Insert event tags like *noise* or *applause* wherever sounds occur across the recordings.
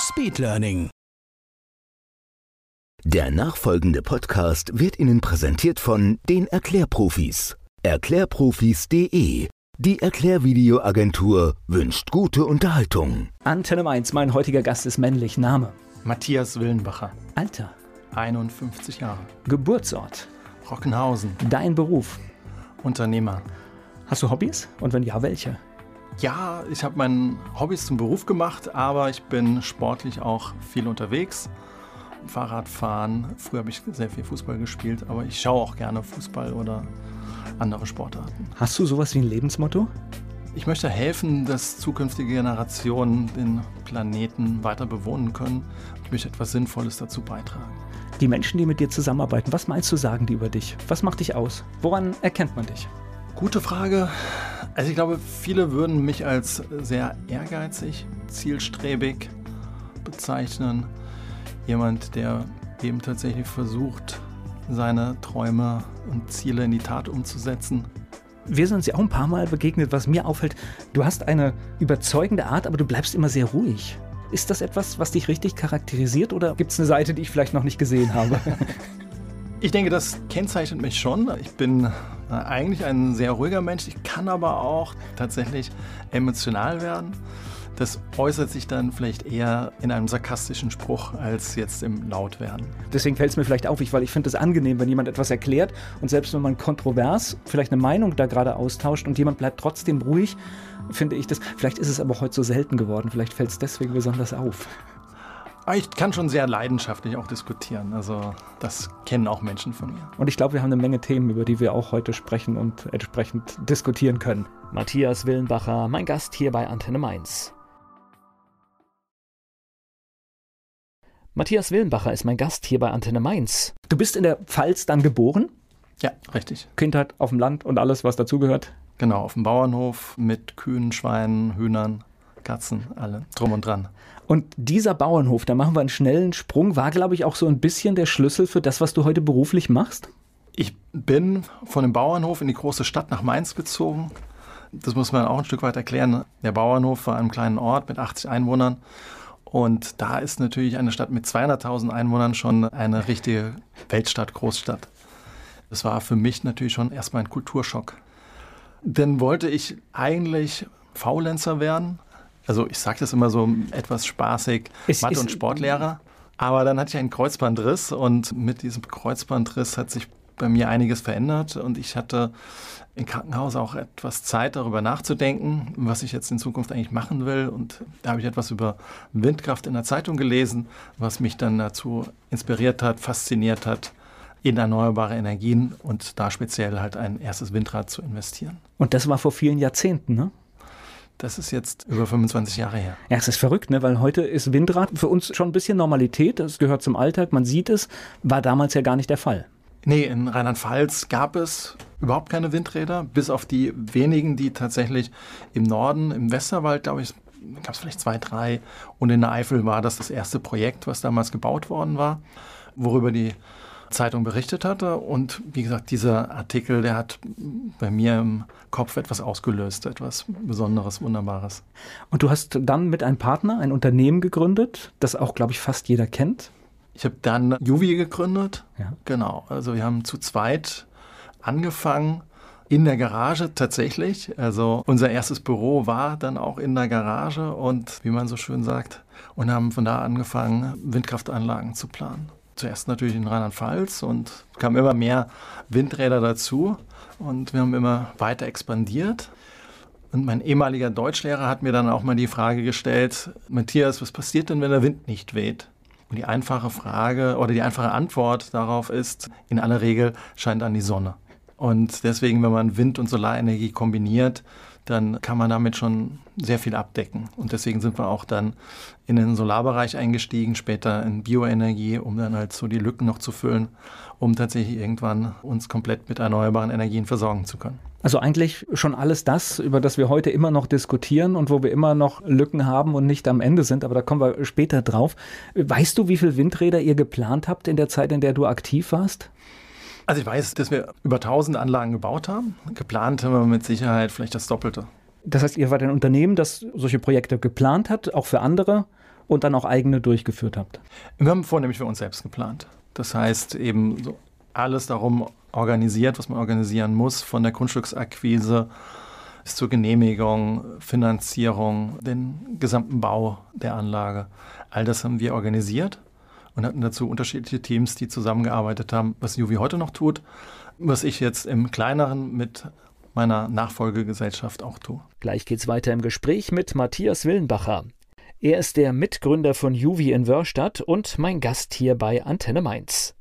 Speedlearning. Der nachfolgende Podcast wird Ihnen präsentiert von den Erklärprofis. Erklärprofis.de. Die Erklärvideoagentur wünscht gute Unterhaltung. Antenne 1, mein heutiger Gast ist männlich. Name. Matthias Willenbacher, Alter. 51 Jahre, Geburtsort. Rockenhausen, Dein Beruf. Unternehmer. Hast du Hobbys? Und wenn ja, welche? Ja, ich habe meinen Hobbys zum Beruf gemacht, aber ich bin sportlich auch viel unterwegs. Fahrradfahren, früher habe ich sehr viel Fußball gespielt, aber ich schaue auch gerne Fußball oder andere Sportarten. Hast du sowas wie ein Lebensmotto? Ich möchte helfen, dass zukünftige Generationen den Planeten weiter bewohnen können. Ich möchte etwas Sinnvolles dazu beitragen. Die Menschen, die mit dir zusammenarbeiten, was meinst du, sagen die über dich? Was macht dich aus? Woran erkennt man dich? Gute Frage. Also ich glaube, viele würden mich als sehr ehrgeizig, zielstrebig bezeichnen. Jemand, der eben tatsächlich versucht, seine Träume und Ziele in die Tat umzusetzen. Wir sind uns ja auch ein paar Mal begegnet, was mir auffällt. Du hast eine überzeugende Art, aber du bleibst immer sehr ruhig. Ist das etwas, was dich richtig charakterisiert oder gibt es eine Seite, die ich vielleicht noch nicht gesehen habe? *laughs* Ich denke, das kennzeichnet mich schon. Ich bin eigentlich ein sehr ruhiger Mensch. Ich kann aber auch tatsächlich emotional werden. Das äußert sich dann vielleicht eher in einem sarkastischen Spruch als jetzt im Lautwerden. Deswegen fällt es mir vielleicht auf, ich- weil ich finde es angenehm, wenn jemand etwas erklärt und selbst wenn man kontrovers vielleicht eine Meinung da gerade austauscht und jemand bleibt trotzdem ruhig, finde ich das. Vielleicht ist es aber heute so selten geworden, vielleicht fällt es deswegen besonders auf. Aber ich kann schon sehr leidenschaftlich auch diskutieren. Also das kennen auch Menschen von mir. Und ich glaube, wir haben eine Menge Themen, über die wir auch heute sprechen und entsprechend diskutieren können. Matthias Willenbacher, mein Gast hier bei Antenne Mainz. Matthias Willenbacher ist mein Gast hier bei Antenne Mainz. Du bist in der Pfalz dann geboren? Ja, richtig. Kindheit auf dem Land und alles, was dazugehört? Genau, auf dem Bauernhof mit Kühen, Schweinen, Hühnern, Katzen, alle drum und dran. Und dieser Bauernhof, da machen wir einen schnellen Sprung, war, glaube ich, auch so ein bisschen der Schlüssel für das, was du heute beruflich machst? Ich bin von dem Bauernhof in die große Stadt nach Mainz gezogen. Das muss man auch ein Stück weit erklären. Der Bauernhof war einem kleinen Ort mit 80 Einwohnern. Und da ist natürlich eine Stadt mit 200.000 Einwohnern schon eine richtige Weltstadt, Großstadt. Das war für mich natürlich schon erstmal ein Kulturschock. Dann wollte ich eigentlich Faulenzer werden. Also ich sage das immer so etwas spaßig, Es Mathe- und Sportlehrer. Aber dann hatte ich einen Kreuzbandriss und mit diesem Kreuzbandriss hat sich bei mir einiges verändert und ich hatte im Krankenhaus auch etwas Zeit darüber nachzudenken, was ich jetzt in Zukunft eigentlich machen will. Und da habe ich etwas über Windkraft in der Zeitung gelesen, was mich dann dazu inspiriert hat, fasziniert hat, in erneuerbare Energien und da speziell halt ein erstes Windrad zu investieren. Und das war vor vielen Jahrzehnten, ne? Das ist jetzt über 25 Jahre her. Ja, es ist verrückt, ne? weil heute ist Windrad für uns schon ein bisschen Normalität. Das gehört zum Alltag, man sieht es. War damals ja gar nicht der Fall. Nee, in Rheinland-Pfalz gab es überhaupt keine Windräder, bis auf die wenigen, die tatsächlich im Norden, im Westerwald, glaube ich, gab es vielleicht zwei, drei. Und in der Eifel war das das erste Projekt, was damals gebaut worden war, worüber die Zeitung berichtet hatte. Und wie gesagt, dieser Artikel, der hat bei mir im Kopf etwas ausgelöst, etwas Besonderes, Wunderbares. Und du hast dann mit einem Partner ein Unternehmen gegründet, das auch, glaube ich, fast jeder kennt. Ich habe dann Juvi gegründet. Ja. Genau. Also wir haben zu zweit angefangen in der Garage tatsächlich. Also unser erstes Büro war dann auch in der Garage und wie man so schön sagt, und haben von da angefangen, Windkraftanlagen zu planen. Zuerst natürlich in Rheinland-Pfalz und kamen immer mehr Windräder dazu und wir haben immer weiter expandiert. Und mein ehemaliger Deutschlehrer hat mir dann auch mal die Frage gestellt, Matthias, was passiert denn, wenn der Wind nicht weht? Und die einfache Frage oder die einfache Antwort darauf ist, in aller Regel scheint an die Sonne. Und deswegen, wenn man Wind- und Solarenergie kombiniert, dann kann man damit schon sehr viel abdecken. Und deswegen sind wir auch dann in den Solarbereich eingestiegen, später in Bioenergie, um dann halt so die Lücken noch zu füllen, um tatsächlich irgendwann uns komplett mit erneuerbaren Energien versorgen zu können. Also eigentlich schon alles das, über das wir heute immer noch diskutieren und wo wir immer noch Lücken haben und nicht am Ende sind, aber da kommen wir später drauf. Weißt du, wie viele Windräder ihr geplant habt in der Zeit, in der du aktiv warst? Also ich weiß, dass wir über 1000 Anlagen gebaut haben. Geplant haben wir mit Sicherheit vielleicht das Doppelte. Das heißt, ihr wart ein Unternehmen, das solche Projekte geplant hat, auch für andere und dann auch eigene durchgeführt habt? Wir haben vornehmlich für uns selbst geplant. Das heißt eben so alles darum organisiert, was man organisieren muss, von der Grundstücksakquise bis zur Genehmigung, Finanzierung, den gesamten Bau der Anlage. All das haben wir organisiert und hatten dazu unterschiedliche Teams, die zusammengearbeitet haben, was Juvi heute noch tut, was ich jetzt im kleineren mit meiner Nachfolgegesellschaft auch tue. Gleich geht's weiter im Gespräch mit Matthias Willenbacher. Er ist der Mitgründer von Juvi in Wörstadt und mein Gast hier bei Antenne Mainz.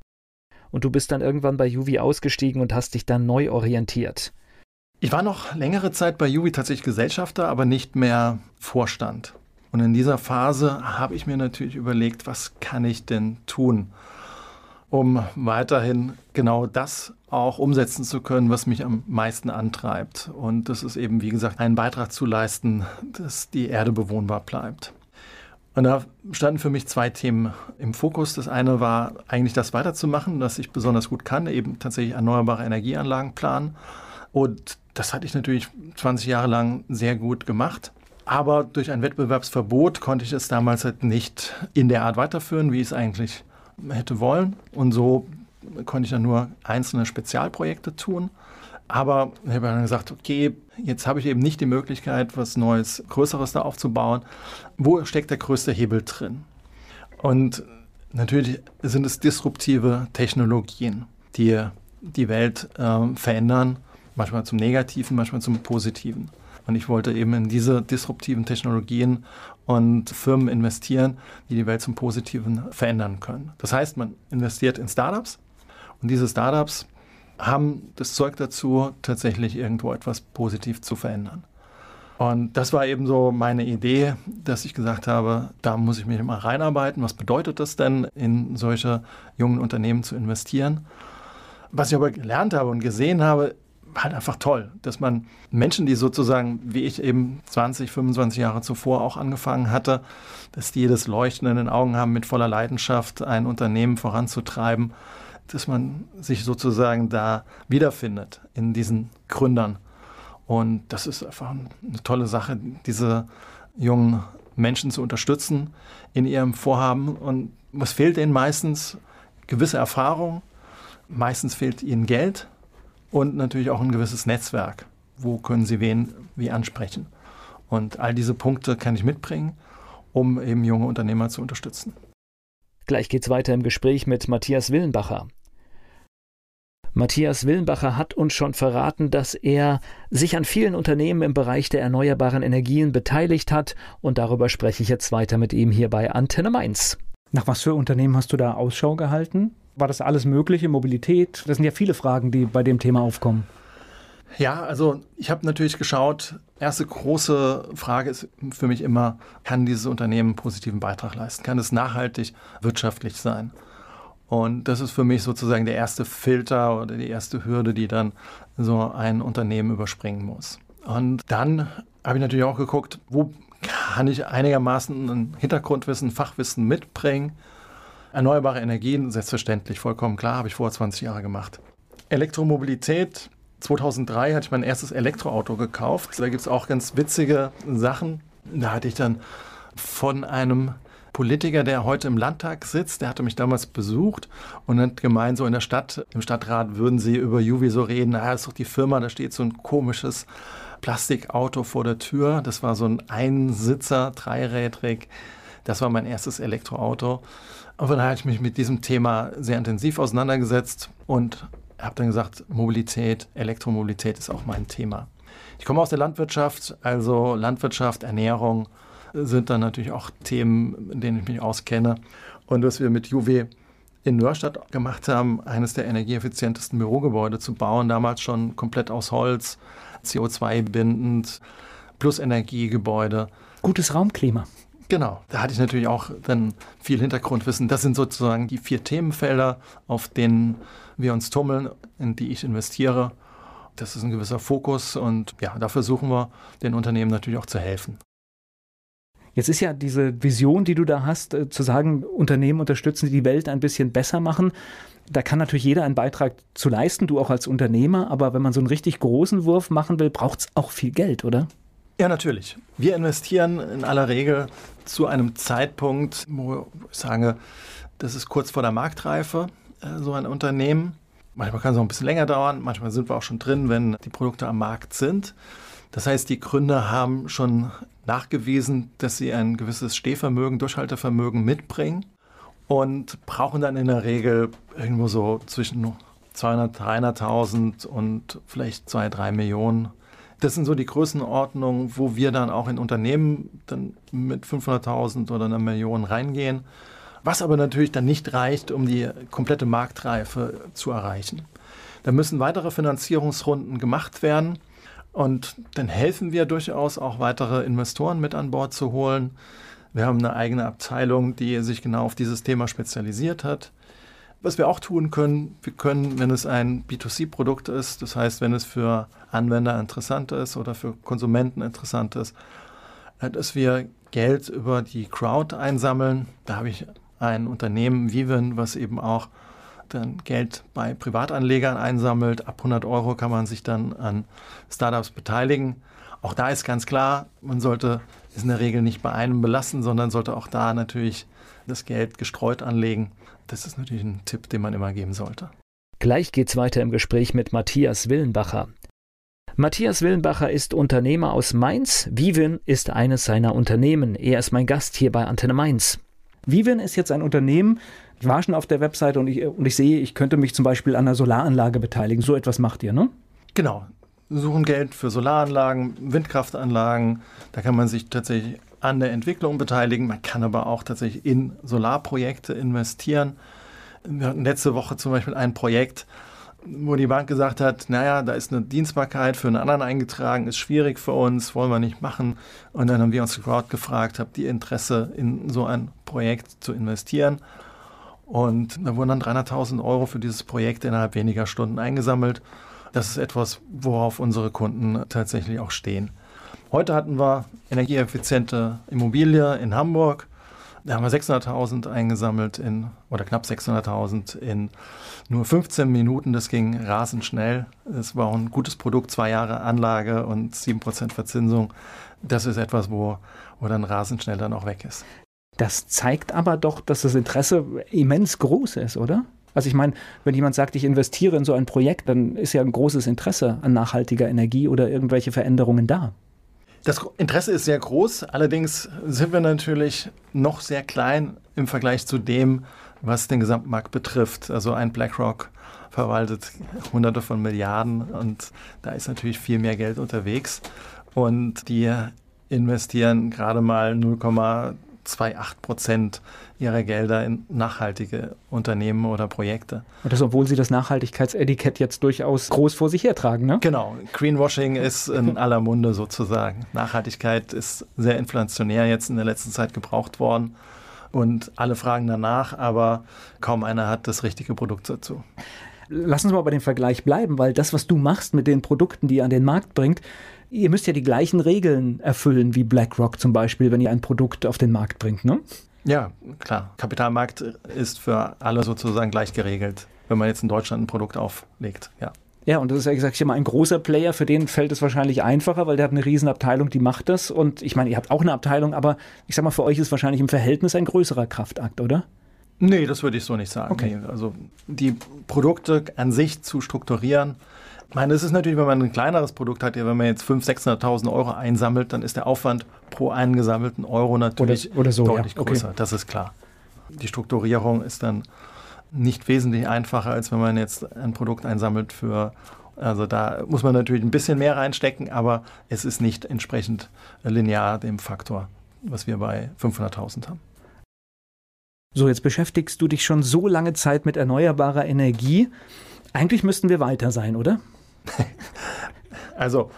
Und du bist dann irgendwann bei Juvi ausgestiegen und hast dich dann neu orientiert. Ich war noch längere Zeit bei Juvi tatsächlich Gesellschafter, aber nicht mehr Vorstand. Und in dieser Phase habe ich mir natürlich überlegt, was kann ich denn tun, um weiterhin genau das auch umsetzen zu können, was mich am meisten antreibt. Und das ist eben, wie gesagt, einen Beitrag zu leisten, dass die Erde bewohnbar bleibt. Und da standen für mich zwei Themen im Fokus. Das eine war eigentlich das weiterzumachen, was ich besonders gut kann, eben tatsächlich erneuerbare Energieanlagen planen. Und das hatte ich natürlich 20 Jahre lang sehr gut gemacht. Aber durch ein Wettbewerbsverbot konnte ich es damals halt nicht in der Art weiterführen, wie ich es eigentlich hätte wollen. Und so konnte ich dann nur einzelne Spezialprojekte tun. Aber ich habe dann gesagt, okay, jetzt habe ich eben nicht die Möglichkeit, was Neues, Größeres da aufzubauen. Wo steckt der größte Hebel drin? Und natürlich sind es disruptive Technologien, die die Welt äh, verändern, manchmal zum Negativen, manchmal zum Positiven. Und ich wollte eben in diese disruptiven Technologien und Firmen investieren, die die Welt zum Positiven verändern können. Das heißt, man investiert in Startups und diese Startups haben das Zeug dazu, tatsächlich irgendwo etwas positiv zu verändern. Und das war eben so meine Idee, dass ich gesagt habe, da muss ich mich mal reinarbeiten. Was bedeutet das denn, in solche jungen Unternehmen zu investieren? Was ich aber gelernt habe und gesehen habe, halt einfach toll, dass man Menschen, die sozusagen, wie ich eben 20, 25 Jahre zuvor auch angefangen hatte, dass die das Leuchten in den Augen haben, mit voller Leidenschaft ein Unternehmen voranzutreiben, dass man sich sozusagen da wiederfindet in diesen Gründern. Und das ist einfach eine tolle Sache, diese jungen Menschen zu unterstützen in ihrem Vorhaben. Und was fehlt ihnen meistens? Gewisse Erfahrung, meistens fehlt ihnen Geld und natürlich auch ein gewisses Netzwerk. Wo können Sie wen wie ansprechen? Und all diese Punkte kann ich mitbringen, um eben junge Unternehmer zu unterstützen. Gleich geht's weiter im Gespräch mit Matthias Willenbacher. Matthias Willenbacher hat uns schon verraten, dass er sich an vielen Unternehmen im Bereich der erneuerbaren Energien beteiligt hat und darüber spreche ich jetzt weiter mit ihm hier bei Antenne Mainz. Nach was für Unternehmen hast du da Ausschau gehalten? War das alles Mögliche? Mobilität? Das sind ja viele Fragen, die bei dem Thema aufkommen. Ja, also ich habe natürlich geschaut, erste große Frage ist für mich immer, kann dieses Unternehmen einen positiven Beitrag leisten? Kann es nachhaltig wirtschaftlich sein? Und das ist für mich sozusagen der erste Filter oder die erste Hürde, die dann so ein Unternehmen überspringen muss. Und dann habe ich natürlich auch geguckt, wo kann ich einigermaßen ein Hintergrundwissen, Fachwissen mitbringen? Erneuerbare Energien, selbstverständlich, vollkommen klar, habe ich vor 20 Jahren gemacht. Elektromobilität, 2003 hatte ich mein erstes Elektroauto gekauft. Da gibt es auch ganz witzige Sachen. Da hatte ich dann von einem Politiker, der heute im Landtag sitzt, der hatte mich damals besucht und hat gemeint, so in der Stadt, im Stadtrat würden sie über Juvi so reden, naja, das ist doch die Firma, da steht so ein komisches Plastikauto vor der Tür. Das war so ein Einsitzer, dreirädrig. Das war mein erstes Elektroauto. Und dann habe ich mich mit diesem Thema sehr intensiv auseinandergesetzt und habe dann gesagt, Mobilität, Elektromobilität ist auch mein Thema. Ich komme aus der Landwirtschaft, also Landwirtschaft, Ernährung sind dann natürlich auch Themen, in denen ich mich auskenne. Und was wir mit Juve in Nörstadt gemacht haben, eines der energieeffizientesten Bürogebäude zu bauen, damals schon komplett aus Holz, CO2-bindend, plus Energiegebäude. Gutes Raumklima. Genau, da hatte ich natürlich auch dann viel Hintergrundwissen. Das sind sozusagen die vier Themenfelder, auf denen wir uns tummeln, in die ich investiere. Das ist ein gewisser Fokus und ja, da versuchen wir den Unternehmen natürlich auch zu helfen. Jetzt ist ja diese Vision, die du da hast, äh, zu sagen, Unternehmen unterstützen, die die Welt ein bisschen besser machen. Da kann natürlich jeder einen Beitrag zu leisten, du auch als Unternehmer. Aber wenn man so einen richtig großen Wurf machen will, braucht es auch viel Geld, oder? Ja, natürlich. Wir investieren in aller Regel zu einem Zeitpunkt, wo ich sage, das ist kurz vor der Marktreife, äh, so ein Unternehmen. Manchmal kann es auch ein bisschen länger dauern, manchmal sind wir auch schon drin, wenn die Produkte am Markt sind. Das heißt, die Gründer haben schon nachgewiesen, dass sie ein gewisses Stehvermögen, Durchhaltevermögen mitbringen und brauchen dann in der Regel irgendwo so zwischen 200.000, 300.000 und vielleicht 2, 3 Millionen. Das sind so die Größenordnungen, wo wir dann auch in Unternehmen dann mit 500.000 oder einer Million reingehen was aber natürlich dann nicht reicht, um die komplette Marktreife zu erreichen. Da müssen weitere Finanzierungsrunden gemacht werden und dann helfen wir durchaus auch weitere Investoren mit an Bord zu holen. Wir haben eine eigene Abteilung, die sich genau auf dieses Thema spezialisiert hat. Was wir auch tun können, wir können, wenn es ein B2C-Produkt ist, das heißt, wenn es für Anwender interessant ist oder für Konsumenten interessant ist, dass wir Geld über die Crowd einsammeln. Da habe ich ein Unternehmen Viven, was eben auch dann Geld bei Privatanlegern einsammelt. Ab 100 Euro kann man sich dann an Startups beteiligen. Auch da ist ganz klar, man sollte es in der Regel nicht bei einem belassen, sondern sollte auch da natürlich das Geld gestreut anlegen. Das ist natürlich ein Tipp, den man immer geben sollte. Gleich geht's weiter im Gespräch mit Matthias Willenbacher. Matthias Willenbacher ist Unternehmer aus Mainz. Vivin ist eines seiner Unternehmen. Er ist mein Gast hier bei Antenne Mainz. Vivin ist jetzt ein Unternehmen, ich war schon auf der Webseite und ich, und ich sehe, ich könnte mich zum Beispiel an einer Solaranlage beteiligen. So etwas macht ihr, ne? Genau. Wir suchen Geld für Solaranlagen, Windkraftanlagen. Da kann man sich tatsächlich an der Entwicklung beteiligen. Man kann aber auch tatsächlich in Solarprojekte investieren. Wir hatten letzte Woche zum Beispiel ein Projekt, wo die Bank gesagt hat, naja, da ist eine Dienstbarkeit für einen anderen eingetragen, ist schwierig für uns, wollen wir nicht machen. Und dann haben wir uns Crowd gefragt, habt ihr Interesse in so ein Projekt zu investieren? Und da wurden dann 300.000 Euro für dieses Projekt innerhalb weniger Stunden eingesammelt. Das ist etwas, worauf unsere Kunden tatsächlich auch stehen. Heute hatten wir energieeffiziente Immobilie in Hamburg. Da haben wir 600.000 eingesammelt in, oder knapp 600.000 in nur 15 Minuten. Das ging rasend schnell. Es war ein gutes Produkt, zwei Jahre Anlage und 7% Verzinsung. Das ist etwas, wo, wo dann rasend schnell dann auch weg ist. Das zeigt aber doch, dass das Interesse immens groß ist, oder? Also ich meine, wenn jemand sagt, ich investiere in so ein Projekt, dann ist ja ein großes Interesse an nachhaltiger Energie oder irgendwelche Veränderungen da. Das Interesse ist sehr groß, allerdings sind wir natürlich noch sehr klein im Vergleich zu dem, was den Gesamtmarkt betrifft. Also ein BlackRock verwaltet hunderte von Milliarden und da ist natürlich viel mehr Geld unterwegs und die investieren gerade mal 0,2 2,8 Prozent ihrer Gelder in nachhaltige Unternehmen oder Projekte. Und das, obwohl sie das Nachhaltigkeitsetikett jetzt durchaus groß vor sich hertragen, ne? Genau. Greenwashing ist in *laughs* aller Munde sozusagen. Nachhaltigkeit ist sehr inflationär jetzt in der letzten Zeit gebraucht worden. Und alle fragen danach, aber kaum einer hat das richtige Produkt dazu. Lass uns mal bei dem Vergleich bleiben, weil das, was du machst mit den Produkten, die ihr an den Markt bringt, ihr müsst ja die gleichen Regeln erfüllen wie BlackRock zum Beispiel, wenn ihr ein Produkt auf den Markt bringt, ne? Ja, klar. Kapitalmarkt ist für alle sozusagen gleich geregelt, wenn man jetzt in Deutschland ein Produkt auflegt, ja. Ja, und das ist ja gesagt, ich immer ein großer Player, für den fällt es wahrscheinlich einfacher, weil der hat eine Riesenabteilung, die macht das. Und ich meine, ihr habt auch eine Abteilung, aber ich sag mal, für euch ist wahrscheinlich im Verhältnis ein größerer Kraftakt, oder? Nee, das würde ich so nicht sagen. Okay. Also die Produkte an sich zu strukturieren, ich meine, es ist natürlich, wenn man ein kleineres Produkt hat, ja, wenn man jetzt 500.000, 600.000 Euro einsammelt, dann ist der Aufwand pro eingesammelten Euro natürlich oder, oder so, deutlich ja. okay. größer. Das ist klar. Die Strukturierung ist dann nicht wesentlich einfacher, als wenn man jetzt ein Produkt einsammelt für, also da muss man natürlich ein bisschen mehr reinstecken, aber es ist nicht entsprechend linear dem Faktor, was wir bei 500.000 haben. So, jetzt beschäftigst du dich schon so lange Zeit mit erneuerbarer Energie. Eigentlich müssten wir weiter sein, oder? *laughs* Also,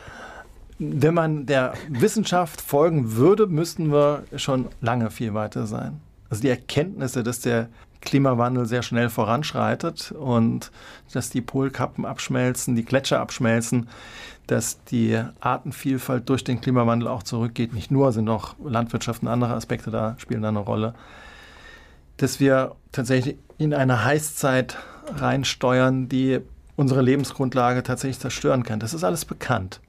wenn man der Wissenschaft folgen würde, müssten wir schon lange viel weiter sein. Also die Erkenntnisse, dass der Klimawandel sehr schnell voranschreitet und dass die Polkappen abschmelzen, die Gletscher abschmelzen, dass die Artenvielfalt durch den Klimawandel auch zurückgeht. Nicht nur, sind auch Landwirtschaft und andere Aspekte da, spielen da eine Rolle. Dass wir tatsächlich in eine Heißzeit reinsteuern, die unsere Lebensgrundlage tatsächlich zerstören kann. Das ist alles bekannt.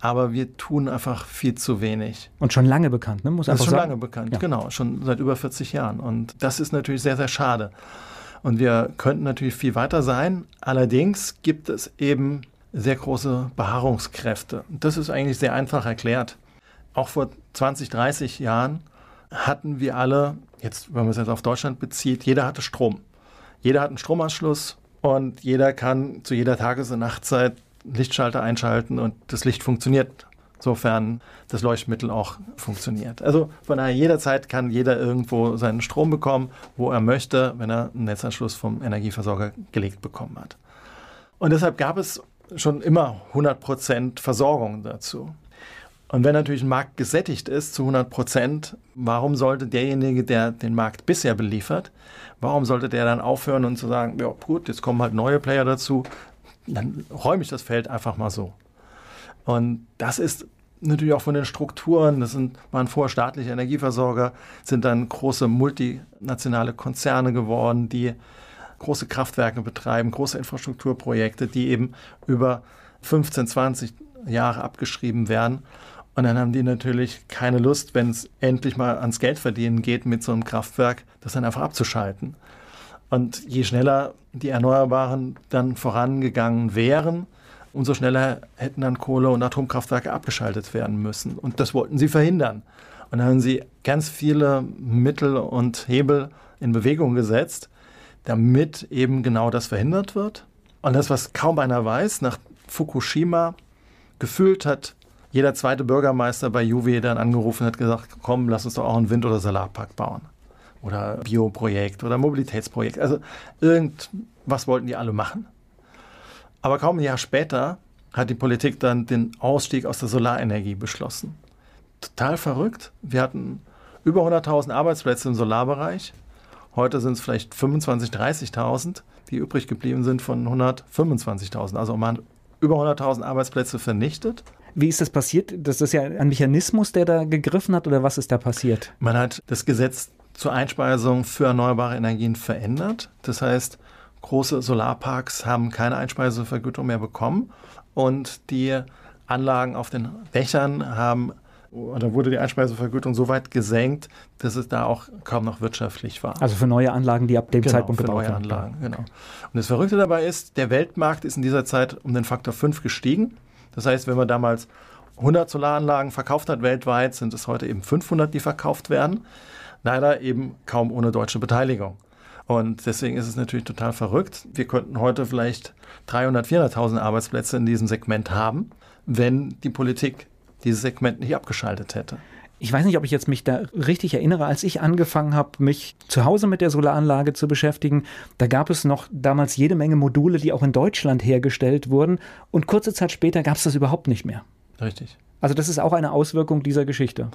Aber wir tun einfach viel zu wenig. Und schon lange bekannt, ne? Muss das ist schon sagen. lange bekannt, ja. genau. Schon seit über 40 Jahren. Und das ist natürlich sehr, sehr schade. Und wir könnten natürlich viel weiter sein. Allerdings gibt es eben sehr große Beharrungskräfte. Das ist eigentlich sehr einfach erklärt. Auch vor 20, 30 Jahren hatten wir alle, jetzt, wenn man es jetzt auf Deutschland bezieht, jeder hatte Strom. Jeder hat einen Stromanschluss und jeder kann zu jeder Tages- und Nachtzeit Lichtschalter einschalten und das Licht funktioniert, sofern das Leuchtmittel auch funktioniert. Also von daher jederzeit kann jeder irgendwo seinen Strom bekommen, wo er möchte, wenn er einen Netzanschluss vom Energieversorger gelegt bekommen hat. Und deshalb gab es schon immer 100 Prozent Versorgung dazu. Und wenn natürlich ein Markt gesättigt ist zu 100 Prozent, warum sollte derjenige, der den Markt bisher beliefert, warum sollte der dann aufhören und zu sagen, ja gut, jetzt kommen halt neue Player dazu, dann räume ich das Feld einfach mal so. Und das ist natürlich auch von den Strukturen, das sind, waren vorher staatliche Energieversorger, sind dann große multinationale Konzerne geworden, die große Kraftwerke betreiben, große Infrastrukturprojekte, die eben über 15, 20 Jahre abgeschrieben werden. Und dann haben die natürlich keine Lust, wenn es endlich mal ans Geldverdienen geht mit so einem Kraftwerk, das dann einfach abzuschalten. Und je schneller die Erneuerbaren dann vorangegangen wären, umso schneller hätten dann Kohle- und Atomkraftwerke abgeschaltet werden müssen. Und das wollten sie verhindern. Und dann haben sie ganz viele Mittel und Hebel in Bewegung gesetzt, damit eben genau das verhindert wird. Und das, was kaum einer weiß, nach Fukushima gefühlt hat jeder zweite Bürgermeister bei Juve dann angerufen hat gesagt, komm, lass uns doch auch einen Wind- oder Solarpark bauen. Oder Bioprojekt oder Mobilitätsprojekt. Also irgendwas wollten die alle machen. Aber kaum ein Jahr später hat die Politik dann den Ausstieg aus der Solarenergie beschlossen. Total verrückt. Wir hatten über 100.000 Arbeitsplätze im Solarbereich. Heute sind es vielleicht 25.000, 30.000, die übrig geblieben sind von 125.000. Also man hat über 100.000 Arbeitsplätze vernichtet. Wie ist das passiert? Das ist ja ein Mechanismus, der da gegriffen hat oder was ist da passiert? Man hat das Gesetz zur Einspeisung für erneuerbare Energien verändert. Das heißt, große Solarparks haben keine Einspeisevergütung mehr bekommen und die Anlagen auf den Dächern haben oder wurde die Einspeisevergütung so weit gesenkt, dass es da auch kaum noch wirtschaftlich war. Also für neue Anlagen, die ab dem genau, Zeitpunkt für gebaut neue Anlagen, genau. Und das Verrückte dabei ist, der Weltmarkt ist in dieser Zeit um den Faktor 5 gestiegen. Das heißt, wenn man damals 100 Solaranlagen verkauft hat weltweit, sind es heute eben 500, die verkauft werden. Leider eben kaum ohne deutsche Beteiligung. Und deswegen ist es natürlich total verrückt. Wir könnten heute vielleicht 300, 400.000 Arbeitsplätze in diesem Segment haben, wenn die Politik dieses Segment nicht abgeschaltet hätte. Ich weiß nicht, ob ich jetzt mich da richtig erinnere, als ich angefangen habe, mich zu Hause mit der Solaranlage zu beschäftigen, da gab es noch damals jede Menge Module, die auch in Deutschland hergestellt wurden und kurze Zeit später gab es das überhaupt nicht mehr. Richtig. Also das ist auch eine Auswirkung dieser Geschichte.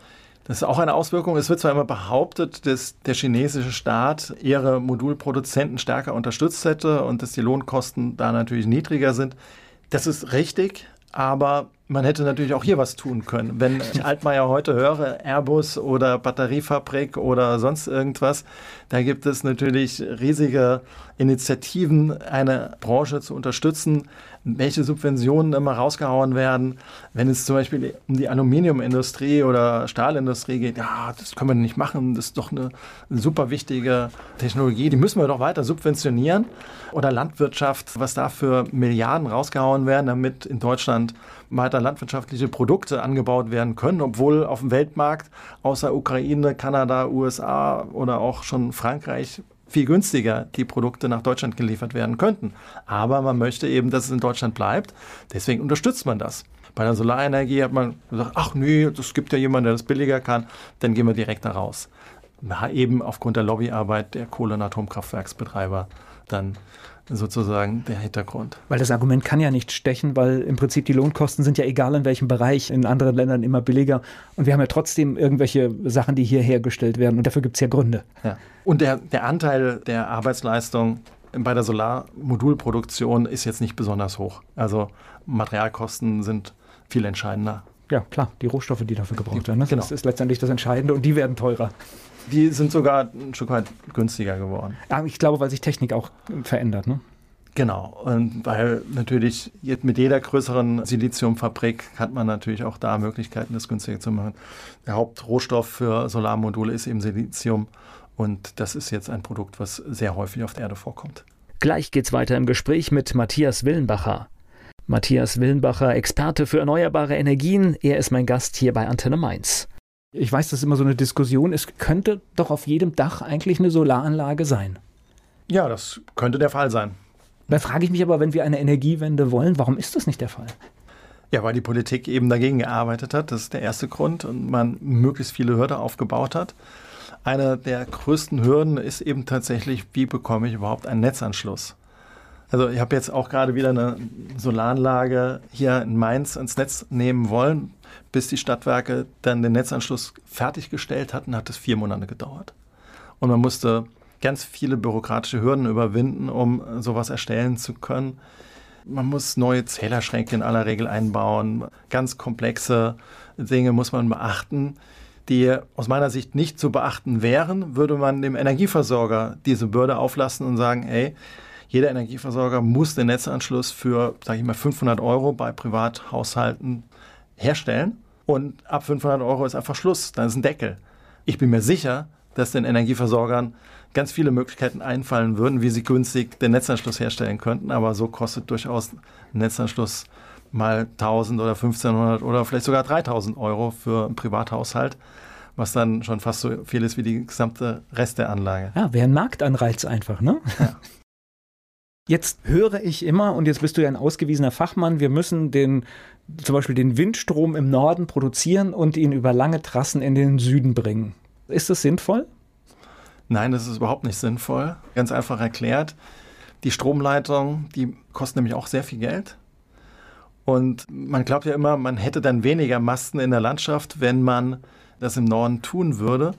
Das ist auch eine Auswirkung. Es wird zwar immer behauptet, dass der chinesische Staat ihre Modulproduzenten stärker unterstützt hätte und dass die Lohnkosten da natürlich niedriger sind. Das ist richtig, aber man hätte natürlich auch hier was tun können. Wenn ich Altmaier heute höre, Airbus oder Batteriefabrik oder sonst irgendwas, da gibt es natürlich riesige Initiativen, eine Branche zu unterstützen, welche Subventionen immer rausgehauen werden. Wenn es zum Beispiel um die Aluminiumindustrie oder Stahlindustrie geht, ja, das können wir nicht machen, das ist doch eine super wichtige Technologie, die müssen wir doch weiter subventionieren. Oder Landwirtschaft, was da für Milliarden rausgehauen werden, damit in Deutschland weiter landwirtschaftliche Produkte angebaut werden können, obwohl auf dem Weltmarkt außer Ukraine, Kanada, USA oder auch schon Frankreich viel günstiger die Produkte nach Deutschland geliefert werden könnten. Aber man möchte eben, dass es in Deutschland bleibt. Deswegen unterstützt man das. Bei der Solarenergie hat man gesagt, ach nee, es gibt ja jemanden, der das billiger kann, dann gehen wir direkt da raus. eben aufgrund der Lobbyarbeit der Kohle- und Atomkraftwerksbetreiber dann sozusagen der Hintergrund. Weil das Argument kann ja nicht stechen, weil im Prinzip die Lohnkosten sind ja egal in welchem Bereich, in anderen Ländern immer billiger. Und wir haben ja trotzdem irgendwelche Sachen, die hier hergestellt werden. Und dafür gibt es ja Gründe. Ja. Und der, der Anteil der Arbeitsleistung bei der Solarmodulproduktion ist jetzt nicht besonders hoch. Also Materialkosten sind viel entscheidender. Ja, klar, die Rohstoffe, die dafür gebraucht werden. Ne? Genau. Das ist letztendlich das Entscheidende und die werden teurer. Die sind sogar ein Stück weit günstiger geworden. Aber ich glaube, weil sich Technik auch verändert. Ne? Genau, und weil natürlich mit jeder größeren Siliziumfabrik hat man natürlich auch da Möglichkeiten, das günstiger zu machen. Der Hauptrohstoff für Solarmodule ist eben Silizium und das ist jetzt ein Produkt, was sehr häufig auf der Erde vorkommt. Gleich geht's weiter im Gespräch mit Matthias Willenbacher. Matthias Willenbacher, Experte für erneuerbare Energien. Er ist mein Gast hier bei Antenne Mainz. Ich weiß, das ist immer so eine Diskussion. Es könnte doch auf jedem Dach eigentlich eine Solaranlage sein. Ja, das könnte der Fall sein. Da frage ich mich aber, wenn wir eine Energiewende wollen, warum ist das nicht der Fall? Ja, weil die Politik eben dagegen gearbeitet hat. Das ist der erste Grund und man möglichst viele Hürden aufgebaut hat. Eine der größten Hürden ist eben tatsächlich, wie bekomme ich überhaupt einen Netzanschluss? Also ich habe jetzt auch gerade wieder eine Solaranlage hier in Mainz ins Netz nehmen wollen. Bis die Stadtwerke dann den Netzanschluss fertiggestellt hatten, hat es vier Monate gedauert. Und man musste ganz viele bürokratische Hürden überwinden, um sowas erstellen zu können. Man muss neue Zählerschränke in aller Regel einbauen. Ganz komplexe Dinge muss man beachten, die aus meiner Sicht nicht zu beachten wären, würde man dem Energieversorger diese Bürde auflassen und sagen, hey, jeder Energieversorger muss den Netzanschluss für, sage ich mal, 500 Euro bei Privathaushalten herstellen. Und ab 500 Euro ist einfach Schluss, dann ist ein Deckel. Ich bin mir sicher, dass den Energieversorgern ganz viele Möglichkeiten einfallen würden, wie sie günstig den Netzanschluss herstellen könnten. Aber so kostet durchaus ein Netzanschluss mal 1000 oder 1500 oder vielleicht sogar 3000 Euro für einen Privathaushalt, was dann schon fast so viel ist wie die gesamte Rest der Anlage. Ja, wäre ein Marktanreiz einfach, ne? Ja. *laughs* Jetzt höre ich immer, und jetzt bist du ja ein ausgewiesener Fachmann, wir müssen den, zum Beispiel den Windstrom im Norden produzieren und ihn über lange Trassen in den Süden bringen. Ist das sinnvoll? Nein, das ist überhaupt nicht sinnvoll. Ganz einfach erklärt. Die Stromleitung, die kostet nämlich auch sehr viel Geld. Und man glaubt ja immer, man hätte dann weniger Masten in der Landschaft, wenn man das im Norden tun würde.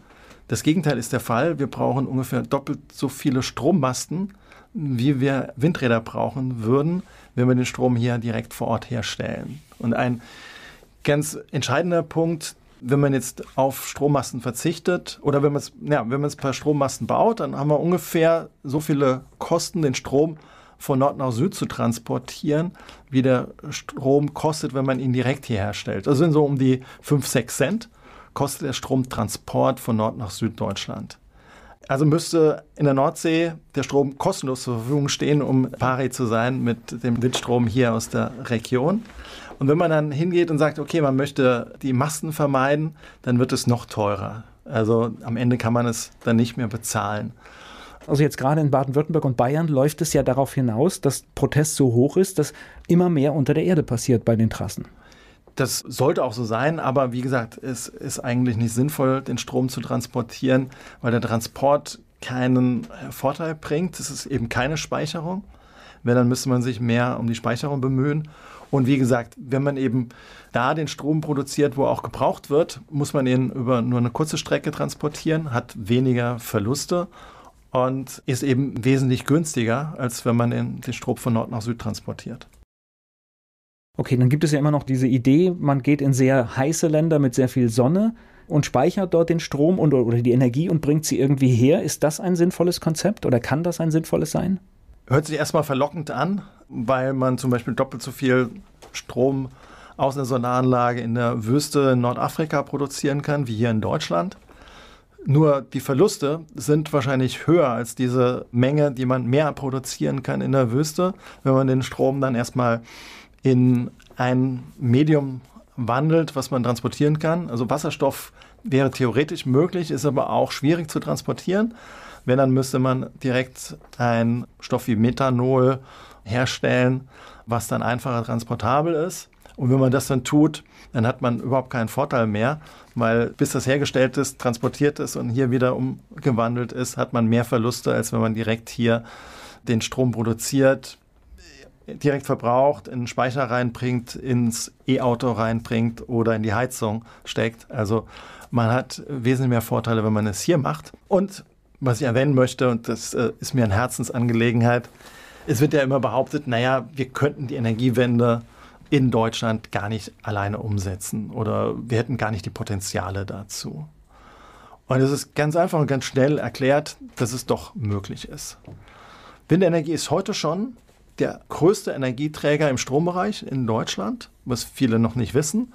Das Gegenteil ist der Fall. Wir brauchen ungefähr doppelt so viele Strommasten, wie wir Windräder brauchen würden, wenn wir den Strom hier direkt vor Ort herstellen. Und ein ganz entscheidender Punkt, wenn man jetzt auf Strommasten verzichtet oder wenn man es ja, wenn man es per Strommasten baut, dann haben wir ungefähr so viele Kosten, den Strom von Nord nach Süd zu transportieren, wie der Strom kostet, wenn man ihn direkt hier herstellt. Das sind so um die 5, 6 Cent kostet der Stromtransport von Nord nach Süddeutschland. Also müsste in der Nordsee der Strom kostenlos zur Verfügung stehen, um pari zu sein mit dem Windstrom hier aus der Region. Und wenn man dann hingeht und sagt, okay, man möchte die Masten vermeiden, dann wird es noch teurer. Also am Ende kann man es dann nicht mehr bezahlen. Also jetzt gerade in Baden-Württemberg und Bayern läuft es ja darauf hinaus, dass Protest so hoch ist, dass immer mehr unter der Erde passiert bei den Trassen. Das sollte auch so sein, aber wie gesagt, es ist eigentlich nicht sinnvoll, den Strom zu transportieren, weil der Transport keinen Vorteil bringt. Es ist eben keine Speicherung. Wenn, dann müsste man sich mehr um die Speicherung bemühen. Und wie gesagt, wenn man eben da den Strom produziert, wo er auch gebraucht wird, muss man ihn über nur eine kurze Strecke transportieren, hat weniger Verluste und ist eben wesentlich günstiger, als wenn man den Strom von Nord nach Süd transportiert. Okay, dann gibt es ja immer noch diese Idee, man geht in sehr heiße Länder mit sehr viel Sonne und speichert dort den Strom und, oder die Energie und bringt sie irgendwie her. Ist das ein sinnvolles Konzept oder kann das ein sinnvolles sein? Hört sich erstmal verlockend an, weil man zum Beispiel doppelt so viel Strom aus einer Solaranlage in der Wüste in Nordafrika produzieren kann wie hier in Deutschland. Nur die Verluste sind wahrscheinlich höher als diese Menge, die man mehr produzieren kann in der Wüste, wenn man den Strom dann erstmal in ein Medium wandelt, was man transportieren kann. Also Wasserstoff wäre theoretisch möglich, ist aber auch schwierig zu transportieren. Wenn, dann müsste man direkt einen Stoff wie Methanol herstellen, was dann einfacher transportabel ist. Und wenn man das dann tut, dann hat man überhaupt keinen Vorteil mehr, weil bis das hergestellt ist, transportiert ist und hier wieder umgewandelt ist, hat man mehr Verluste, als wenn man direkt hier den Strom produziert, direkt verbraucht, in den Speicher reinbringt, ins E-Auto reinbringt oder in die Heizung steckt. Also man hat wesentlich mehr Vorteile, wenn man es hier macht. Und was ich erwähnen möchte, und das äh, ist mir eine Herzensangelegenheit, es wird ja immer behauptet, naja, wir könnten die Energiewende in Deutschland gar nicht alleine umsetzen oder wir hätten gar nicht die Potenziale dazu. Und es ist ganz einfach und ganz schnell erklärt, dass es doch möglich ist. Windenergie ist heute schon der größte Energieträger im Strombereich in Deutschland, was viele noch nicht wissen.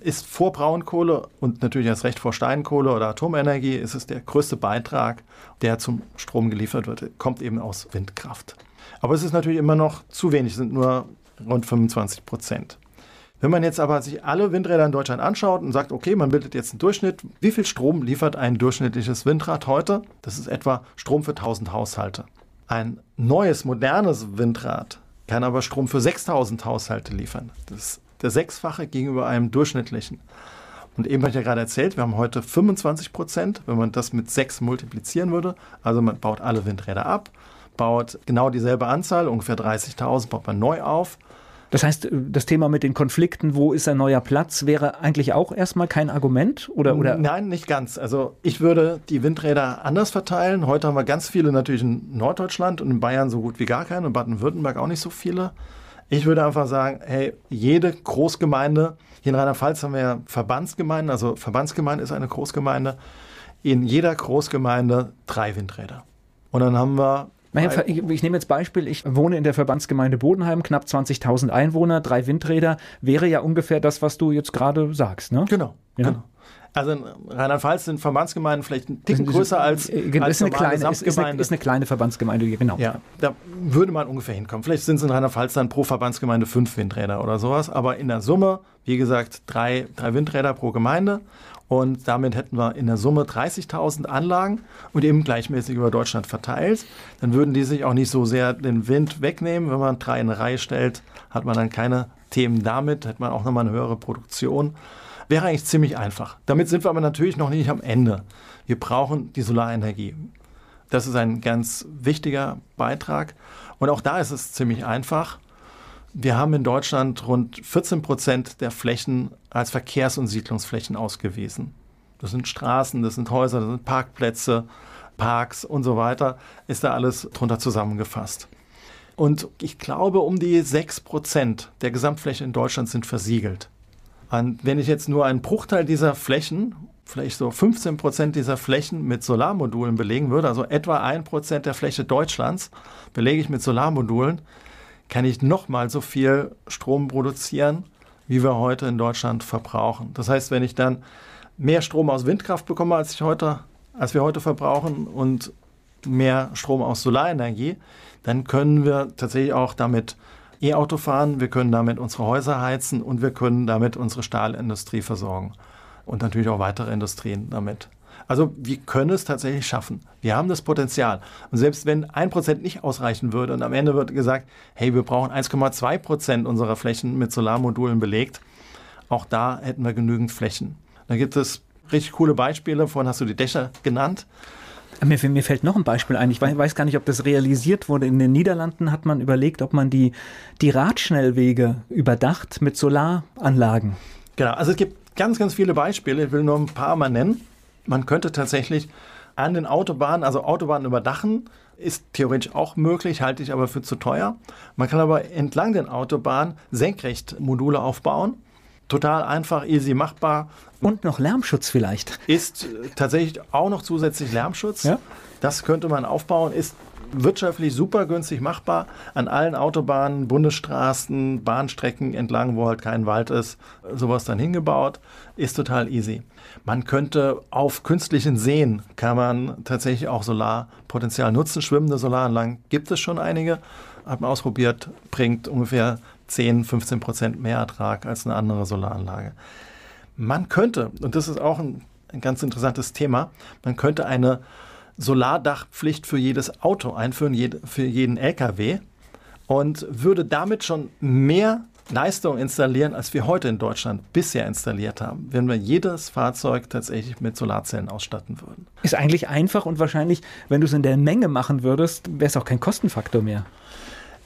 Ist vor Braunkohle und natürlich erst recht vor Steinkohle oder Atomenergie ist es der größte Beitrag, der zum Strom geliefert wird, kommt eben aus Windkraft. Aber es ist natürlich immer noch zu wenig, sind nur rund 25 Prozent. Wenn man jetzt aber sich alle Windräder in Deutschland anschaut und sagt, okay, man bildet jetzt einen Durchschnitt, wie viel Strom liefert ein durchschnittliches Windrad heute? Das ist etwa Strom für 1000 Haushalte. Ein neues, modernes Windrad kann aber Strom für 6000 Haushalte liefern. Das ist der sechsfache gegenüber einem durchschnittlichen. Und eben habe ich ja gerade erzählt, wir haben heute 25 Prozent, wenn man das mit sechs multiplizieren würde. Also man baut alle Windräder ab, baut genau dieselbe Anzahl, ungefähr 30.000, baut man neu auf. Das heißt, das Thema mit den Konflikten, wo ist ein neuer Platz, wäre eigentlich auch erstmal kein Argument? Oder, oder? Nein, nicht ganz. Also ich würde die Windräder anders verteilen. Heute haben wir ganz viele natürlich in Norddeutschland und in Bayern so gut wie gar keine, in Baden-Württemberg auch nicht so viele. Ich würde einfach sagen, hey, jede Großgemeinde, hier in Rheinland-Pfalz haben wir ja Verbandsgemeinden, also Verbandsgemeinde ist eine Großgemeinde, in jeder Großgemeinde drei Windräder. Und dann haben wir ich, ich, nehme jetzt Beispiel, ich wohne in der Verbandsgemeinde Bodenheim, knapp 20.000 Einwohner, drei Windräder, wäre ja ungefähr das, was du jetzt gerade sagst, ne? Genau, ja. genau. Also in Rheinland-Pfalz sind Verbandsgemeinden vielleicht ein Ticken größer als, äh, als ist eine kleine, ist, ist, eine, ist eine kleine Verbandsgemeinde, genau. Ja, da würde man ungefähr hinkommen. Vielleicht sind es in Rheinland-Pfalz dann pro Verbandsgemeinde fünf Windräder oder sowas, aber in der Summe, wie gesagt, drei, drei Windräder pro Gemeinde und damit hätten wir in der Summe 30.000 Anlagen und eben gleichmäßig über Deutschland verteilt. Dann würden die sich auch nicht so sehr den Wind wegnehmen. Wenn man drei in eine Reihe stellt, hat man dann keine Themen damit, hat man auch nochmal eine höhere Produktion. Wäre eigentlich ziemlich einfach. Damit sind wir aber natürlich noch nicht am Ende. Wir brauchen die Solarenergie. Das ist ein ganz wichtiger Beitrag. Und auch da ist es ziemlich einfach. Wir haben in Deutschland rund 14 Prozent der Flächen als Verkehrs- und Siedlungsflächen ausgewiesen. Das sind Straßen, das sind Häuser, das sind Parkplätze, Parks und so weiter, ist da alles drunter zusammengefasst. Und ich glaube, um die 6 Prozent der Gesamtfläche in Deutschland sind versiegelt. Und wenn ich jetzt nur einen Bruchteil dieser Flächen, vielleicht so 15 Prozent dieser Flächen mit Solarmodulen belegen würde, also etwa ein Prozent der Fläche Deutschlands belege ich mit Solarmodulen, kann ich nochmal so viel Strom produzieren, wie wir heute in Deutschland verbrauchen. Das heißt, wenn ich dann mehr Strom aus Windkraft bekomme, als, ich heute, als wir heute verbrauchen und mehr Strom aus Solarenergie, dann können wir tatsächlich auch damit E-Auto fahren, wir können damit unsere Häuser heizen und wir können damit unsere Stahlindustrie versorgen und natürlich auch weitere Industrien damit. Also wir können es tatsächlich schaffen. Wir haben das Potenzial. Und selbst wenn ein Prozent nicht ausreichen würde und am Ende wird gesagt, hey, wir brauchen 1,2 Prozent unserer Flächen mit Solarmodulen belegt, auch da hätten wir genügend Flächen. Da gibt es richtig coole Beispiele. Vorhin hast du die Dächer genannt. Mir, mir, fällt noch ein Beispiel ein. Ich weiß gar nicht, ob das realisiert wurde. In den Niederlanden hat man überlegt, ob man die, die Radschnellwege überdacht mit Solaranlagen. Genau, also es gibt ganz, ganz viele Beispiele. Ich will nur ein paar mal nennen. Man könnte tatsächlich an den Autobahnen, also Autobahnen überdachen, ist theoretisch auch möglich, halte ich aber für zu teuer. Man kann aber entlang den Autobahnen senkrecht Module aufbauen. Total einfach, easy machbar. Und noch Lärmschutz vielleicht. Ist tatsächlich auch noch zusätzlich Lärmschutz. Ja? Das könnte man aufbauen, ist wirtschaftlich super günstig machbar. An allen Autobahnen, Bundesstraßen, Bahnstrecken entlang, wo halt kein Wald ist, sowas dann hingebaut. Ist total easy. Man könnte auf künstlichen Seen kann man tatsächlich auch Solarpotenzial nutzen. Schwimmende Solaranlagen gibt es schon einige. Hat man ausprobiert, bringt ungefähr 10, 15 Prozent mehr Ertrag als eine andere Solaranlage. Man könnte, und das ist auch ein, ein ganz interessantes Thema, man könnte eine Solardachpflicht für jedes Auto einführen, für jeden LKW und würde damit schon mehr Leistung installieren, als wir heute in Deutschland bisher installiert haben, wenn wir jedes Fahrzeug tatsächlich mit Solarzellen ausstatten würden. Ist eigentlich einfach und wahrscheinlich, wenn du es in der Menge machen würdest, wäre es auch kein Kostenfaktor mehr.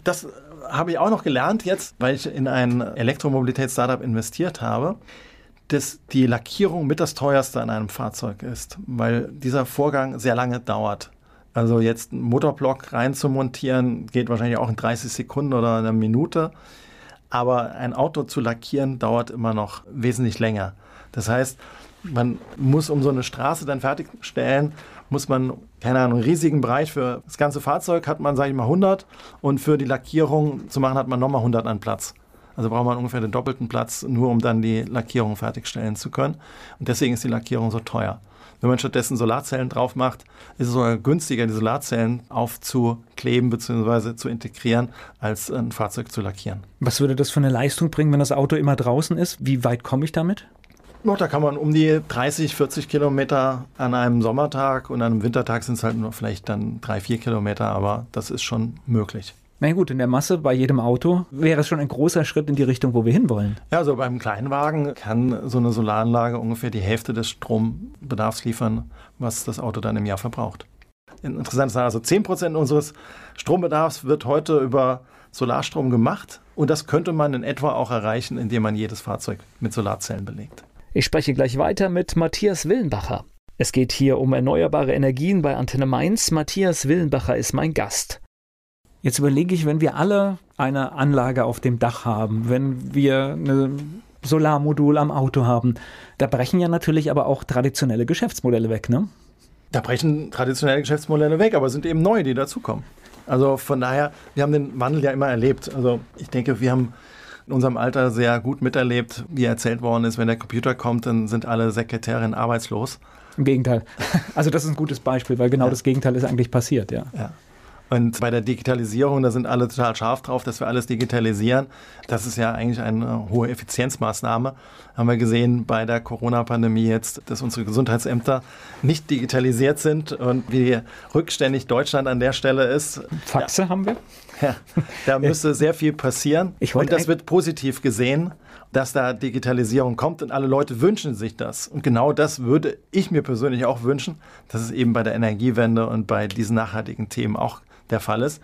Das habe ich auch noch gelernt jetzt, weil ich in ein Elektromobilitäts-Startup investiert habe, dass die Lackierung mit das teuerste an einem Fahrzeug ist, weil dieser Vorgang sehr lange dauert. Also jetzt einen Motorblock reinzumontieren, geht wahrscheinlich auch in 30 Sekunden oder eine Minute. Aber ein Auto zu lackieren dauert immer noch wesentlich länger. Das heißt, man muss um so eine Straße dann fertigstellen, muss man, keine Ahnung, einen riesigen Bereich für das ganze Fahrzeug hat man, sage ich mal, 100 und für die Lackierung zu machen hat man nochmal 100 an Platz. Also braucht man ungefähr den doppelten Platz, nur um dann die Lackierung fertigstellen zu können. Und deswegen ist die Lackierung so teuer. Wenn man stattdessen Solarzellen drauf macht, ist es sogar günstiger, die Solarzellen aufzukleben bzw. zu integrieren, als ein Fahrzeug zu lackieren. Was würde das für eine Leistung bringen, wenn das Auto immer draußen ist? Wie weit komme ich damit? Noch, da kann man um die 30, 40 Kilometer an einem Sommertag und an einem Wintertag sind es halt nur vielleicht dann drei, vier Kilometer, aber das ist schon möglich. Na gut, in der Masse bei jedem Auto wäre es schon ein großer Schritt in die Richtung, wo wir hinwollen. Ja, also beim Kleinwagen kann so eine Solaranlage ungefähr die Hälfte des Strombedarfs liefern, was das Auto dann im Jahr verbraucht. Interessant ist also 10% unseres Strombedarfs wird heute über Solarstrom gemacht und das könnte man in etwa auch erreichen, indem man jedes Fahrzeug mit Solarzellen belegt. Ich spreche gleich weiter mit Matthias Willenbacher. Es geht hier um erneuerbare Energien bei Antenne Mainz. Matthias Willenbacher ist mein Gast. Jetzt überlege ich, wenn wir alle eine Anlage auf dem Dach haben, wenn wir ein Solarmodul am Auto haben, da brechen ja natürlich aber auch traditionelle Geschäftsmodelle weg, ne? Da brechen traditionelle Geschäftsmodelle weg, aber sind eben neue, die dazukommen. Also von daher, wir haben den Wandel ja immer erlebt. Also ich denke, wir haben in unserem Alter sehr gut miterlebt, wie erzählt worden ist, wenn der Computer kommt, dann sind alle Sekretärinnen arbeitslos. Im Gegenteil. Also das ist ein gutes Beispiel, weil genau ja. das Gegenteil ist eigentlich passiert, ja. ja. Und bei der Digitalisierung, da sind alle total scharf drauf, dass wir alles digitalisieren. Das ist ja eigentlich eine hohe Effizienzmaßnahme. Haben wir gesehen bei der Corona-Pandemie jetzt, dass unsere Gesundheitsämter nicht digitalisiert sind und wie rückständig Deutschland an der Stelle ist. Faxe ja. haben wir. Ja, da *laughs* müsste sehr viel passieren. und das wird positiv gesehen dass da Digitalisierung kommt und alle Leute wünschen sich das. Und genau das würde ich mir persönlich auch wünschen, dass es eben bei der Energiewende und bei diesen nachhaltigen Themen auch der Fall ist.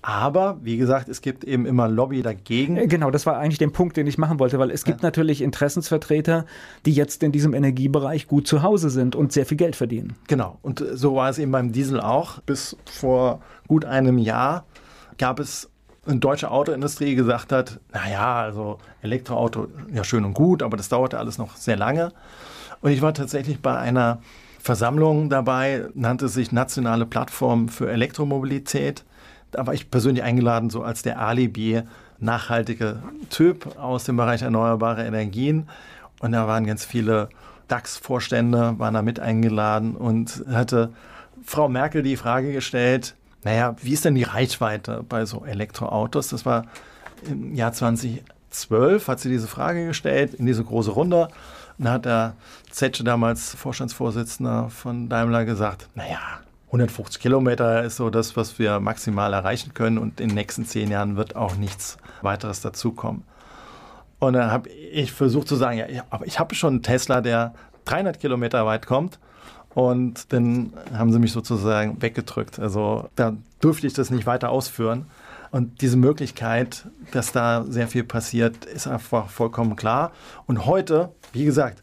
Aber wie gesagt, es gibt eben immer Lobby dagegen. Äh, genau, das war eigentlich der Punkt, den ich machen wollte, weil es gibt ja. natürlich Interessensvertreter, die jetzt in diesem Energiebereich gut zu Hause sind und sehr viel Geld verdienen. Genau, und so war es eben beim Diesel auch. Bis vor gut einem Jahr gab es eine deutsche Autoindustrie gesagt hat, naja, also Elektroauto, ja schön und gut, aber das dauerte alles noch sehr lange. Und ich war tatsächlich bei einer Versammlung dabei, nannte sich Nationale Plattform für Elektromobilität. Da war ich persönlich eingeladen, so als der Alibi nachhaltige Typ aus dem Bereich erneuerbare Energien. Und da waren ganz viele DAX-Vorstände, waren da mit eingeladen und hatte Frau Merkel die Frage gestellt, naja, wie ist denn die Reichweite bei so Elektroautos? Das war im Jahr 2012, hat sie diese Frage gestellt in diese große Runde. Und da hat der Zetsche damals Vorstandsvorsitzender von Daimler gesagt, naja, 150 Kilometer ist so das, was wir maximal erreichen können und in den nächsten zehn Jahren wird auch nichts weiteres dazukommen. Und dann habe ich versucht zu sagen, ja, aber ich habe schon einen Tesla, der 300 Kilometer weit kommt. Und dann haben sie mich sozusagen weggedrückt. Also da durfte ich das nicht weiter ausführen. Und diese Möglichkeit, dass da sehr viel passiert, ist einfach vollkommen klar. Und heute, wie gesagt,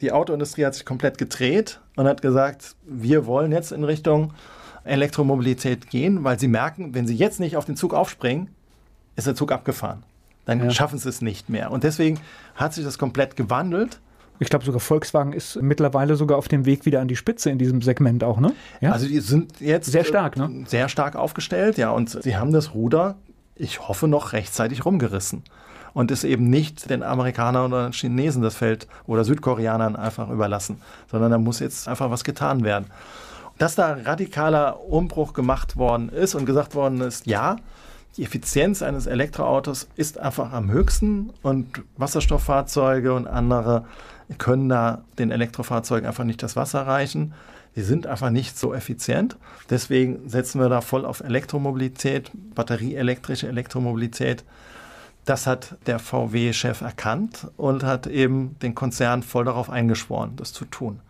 die Autoindustrie hat sich komplett gedreht und hat gesagt, wir wollen jetzt in Richtung Elektromobilität gehen, weil sie merken, wenn sie jetzt nicht auf den Zug aufspringen, ist der Zug abgefahren. Dann ja. schaffen sie es nicht mehr. Und deswegen hat sich das komplett gewandelt. Ich glaube, sogar Volkswagen ist mittlerweile sogar auf dem Weg wieder an die Spitze in diesem Segment auch, ne? Ja? Also die sind jetzt sehr stark, ne? Sehr stark aufgestellt, ja. Und sie haben das Ruder, ich hoffe, noch rechtzeitig rumgerissen. Und ist eben nicht den Amerikanern oder Chinesen das Feld oder Südkoreanern einfach überlassen, sondern da muss jetzt einfach was getan werden. Dass da radikaler Umbruch gemacht worden ist und gesagt worden ist, ja, die Effizienz eines Elektroautos ist einfach am höchsten und Wasserstofffahrzeuge und andere können da den Elektrofahrzeugen einfach nicht das Wasser reichen. Die sind einfach nicht so effizient. Deswegen setzen wir da voll auf Elektromobilität, batterieelektrische Elektromobilität. Das hat der VW-Chef erkannt und hat eben den Konzern voll darauf eingeschworen, das zu tun.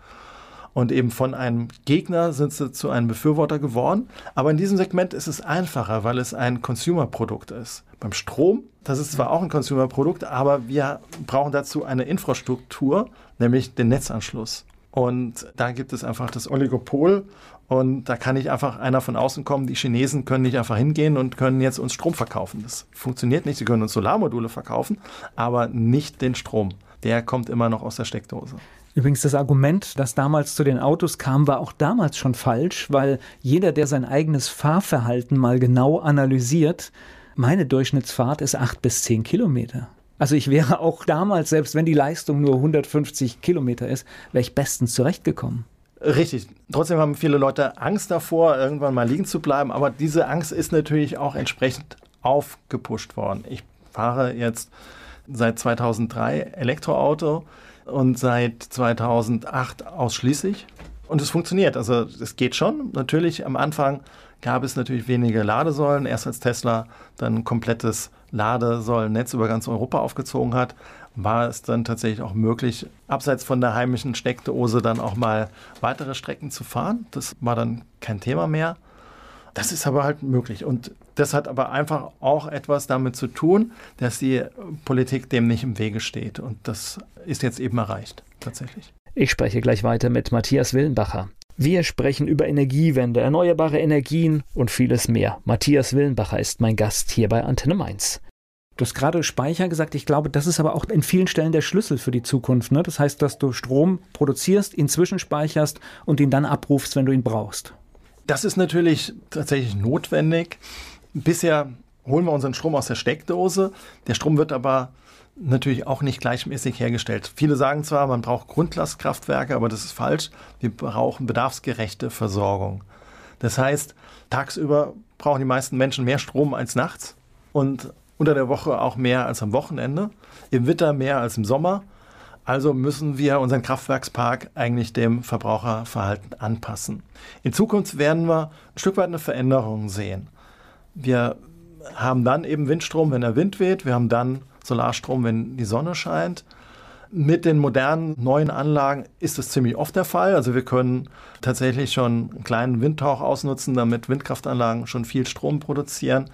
Und eben von einem Gegner sind sie zu einem Befürworter geworden. Aber in diesem Segment ist es einfacher, weil es ein Consumer-Produkt ist. Beim Strom, das ist zwar auch ein Consumer-Produkt, aber wir brauchen dazu eine Infrastruktur, nämlich den Netzanschluss. Und da gibt es einfach das Oligopol und da kann nicht einfach einer von außen kommen. Die Chinesen können nicht einfach hingehen und können jetzt uns Strom verkaufen. Das funktioniert nicht. Sie können uns Solarmodule verkaufen, aber nicht den Strom. Der kommt immer noch aus der Steckdose. Übrigens, das Argument, das damals zu den Autos kam, war auch damals schon falsch, weil jeder, der sein eigenes Fahrverhalten mal genau analysiert, meine Durchschnittsfahrt ist acht bis zehn Kilometer. Also ich wäre auch damals, selbst wenn die Leistung nur 150 Kilometer ist, wäre ich bestens zurechtgekommen. Richtig. Trotzdem haben viele Leute Angst davor, irgendwann mal liegen zu bleiben. Aber diese Angst ist natürlich auch entsprechend aufgepusht worden. Ich fahre jetzt seit 2003 Elektroauto und seit 2008 ausschließlich. Und es funktioniert. Also es geht schon. Natürlich am Anfang gab es natürlich wenige Ladesäulen. Erst als Tesla dann ein komplettes Ladesäulennetz über ganz Europa aufgezogen hat, war es dann tatsächlich auch möglich, abseits von der heimischen Steckdose dann auch mal weitere Strecken zu fahren. Das war dann kein Thema mehr. Das ist aber halt möglich. Und das hat aber einfach auch etwas damit zu tun, dass die Politik dem nicht im Wege steht. Und das ist jetzt eben erreicht, tatsächlich. Ich spreche gleich weiter mit Matthias Willenbacher. Wir sprechen über Energiewende, erneuerbare Energien und vieles mehr. Matthias Willenbacher ist mein Gast hier bei Antenne Mainz. Du hast gerade Speicher gesagt. Ich glaube, das ist aber auch in vielen Stellen der Schlüssel für die Zukunft. Ne? Das heißt, dass du Strom produzierst, ihn zwischenspeicherst und ihn dann abrufst, wenn du ihn brauchst. Das ist natürlich tatsächlich notwendig. Bisher holen wir unseren Strom aus der Steckdose. Der Strom wird aber natürlich auch nicht gleichmäßig hergestellt. Viele sagen zwar, man braucht Grundlastkraftwerke, aber das ist falsch. Wir brauchen bedarfsgerechte Versorgung. Das heißt, tagsüber brauchen die meisten Menschen mehr Strom als nachts. Und unter der Woche auch mehr als am Wochenende, im Winter mehr als im Sommer. Also müssen wir unseren Kraftwerkspark eigentlich dem Verbraucherverhalten anpassen. In Zukunft werden wir ein Stück weit eine Veränderung sehen. Wir haben dann eben Windstrom, wenn der Wind weht. Wir haben dann Solarstrom, wenn die Sonne scheint. Mit den modernen neuen Anlagen ist es ziemlich oft der Fall. Also wir können tatsächlich schon einen kleinen Windtauch ausnutzen, damit Windkraftanlagen schon viel Strom produzieren.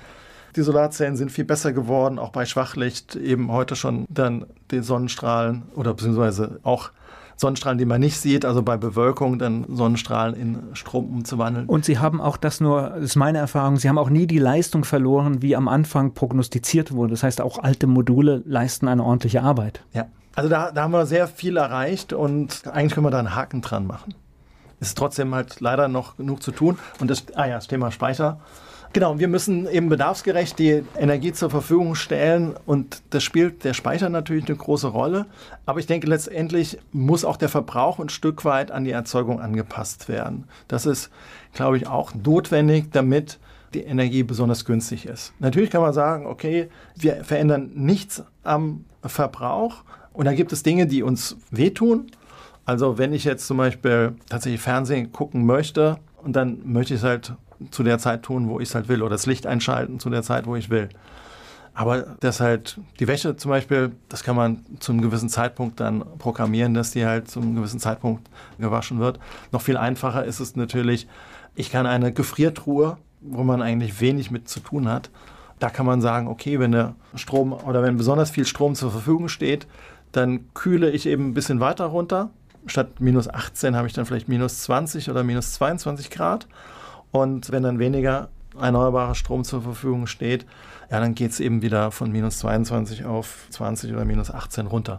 Die Solarzellen sind viel besser geworden, auch bei Schwachlicht eben heute schon dann die Sonnenstrahlen oder beziehungsweise auch Sonnenstrahlen, die man nicht sieht, also bei Bewölkung dann Sonnenstrahlen in Strom umzuwandeln. Und Sie haben auch das nur, das ist meine Erfahrung, Sie haben auch nie die Leistung verloren, wie am Anfang prognostiziert wurde. Das heißt, auch alte Module leisten eine ordentliche Arbeit. Ja, also da, da haben wir sehr viel erreicht und eigentlich können wir da einen Haken dran machen. Ist trotzdem halt leider noch genug zu tun. Und das, ah ja, das Thema Speicher. Genau, wir müssen eben bedarfsgerecht die Energie zur Verfügung stellen und das spielt der Speicher natürlich eine große Rolle. Aber ich denke, letztendlich muss auch der Verbrauch ein Stück weit an die Erzeugung angepasst werden. Das ist, glaube ich, auch notwendig, damit die Energie besonders günstig ist. Natürlich kann man sagen, okay, wir verändern nichts am Verbrauch und da gibt es Dinge, die uns wehtun. Also wenn ich jetzt zum Beispiel tatsächlich Fernsehen gucken möchte und dann möchte ich es halt zu der Zeit tun, wo ich es halt will, oder das Licht einschalten zu der Zeit, wo ich will. Aber das halt, die Wäsche zum Beispiel, das kann man zu einem gewissen Zeitpunkt dann programmieren, dass die halt zu einem gewissen Zeitpunkt gewaschen wird. Noch viel einfacher ist es natürlich, ich kann eine Gefriertruhe, wo man eigentlich wenig mit zu tun hat, da kann man sagen, okay, wenn der Strom oder wenn besonders viel Strom zur Verfügung steht, dann kühle ich eben ein bisschen weiter runter. Statt minus 18 habe ich dann vielleicht minus 20 oder minus 22 Grad. Und wenn dann weniger erneuerbarer Strom zur Verfügung steht, ja, dann geht es eben wieder von minus 22 auf 20 oder minus 18 runter.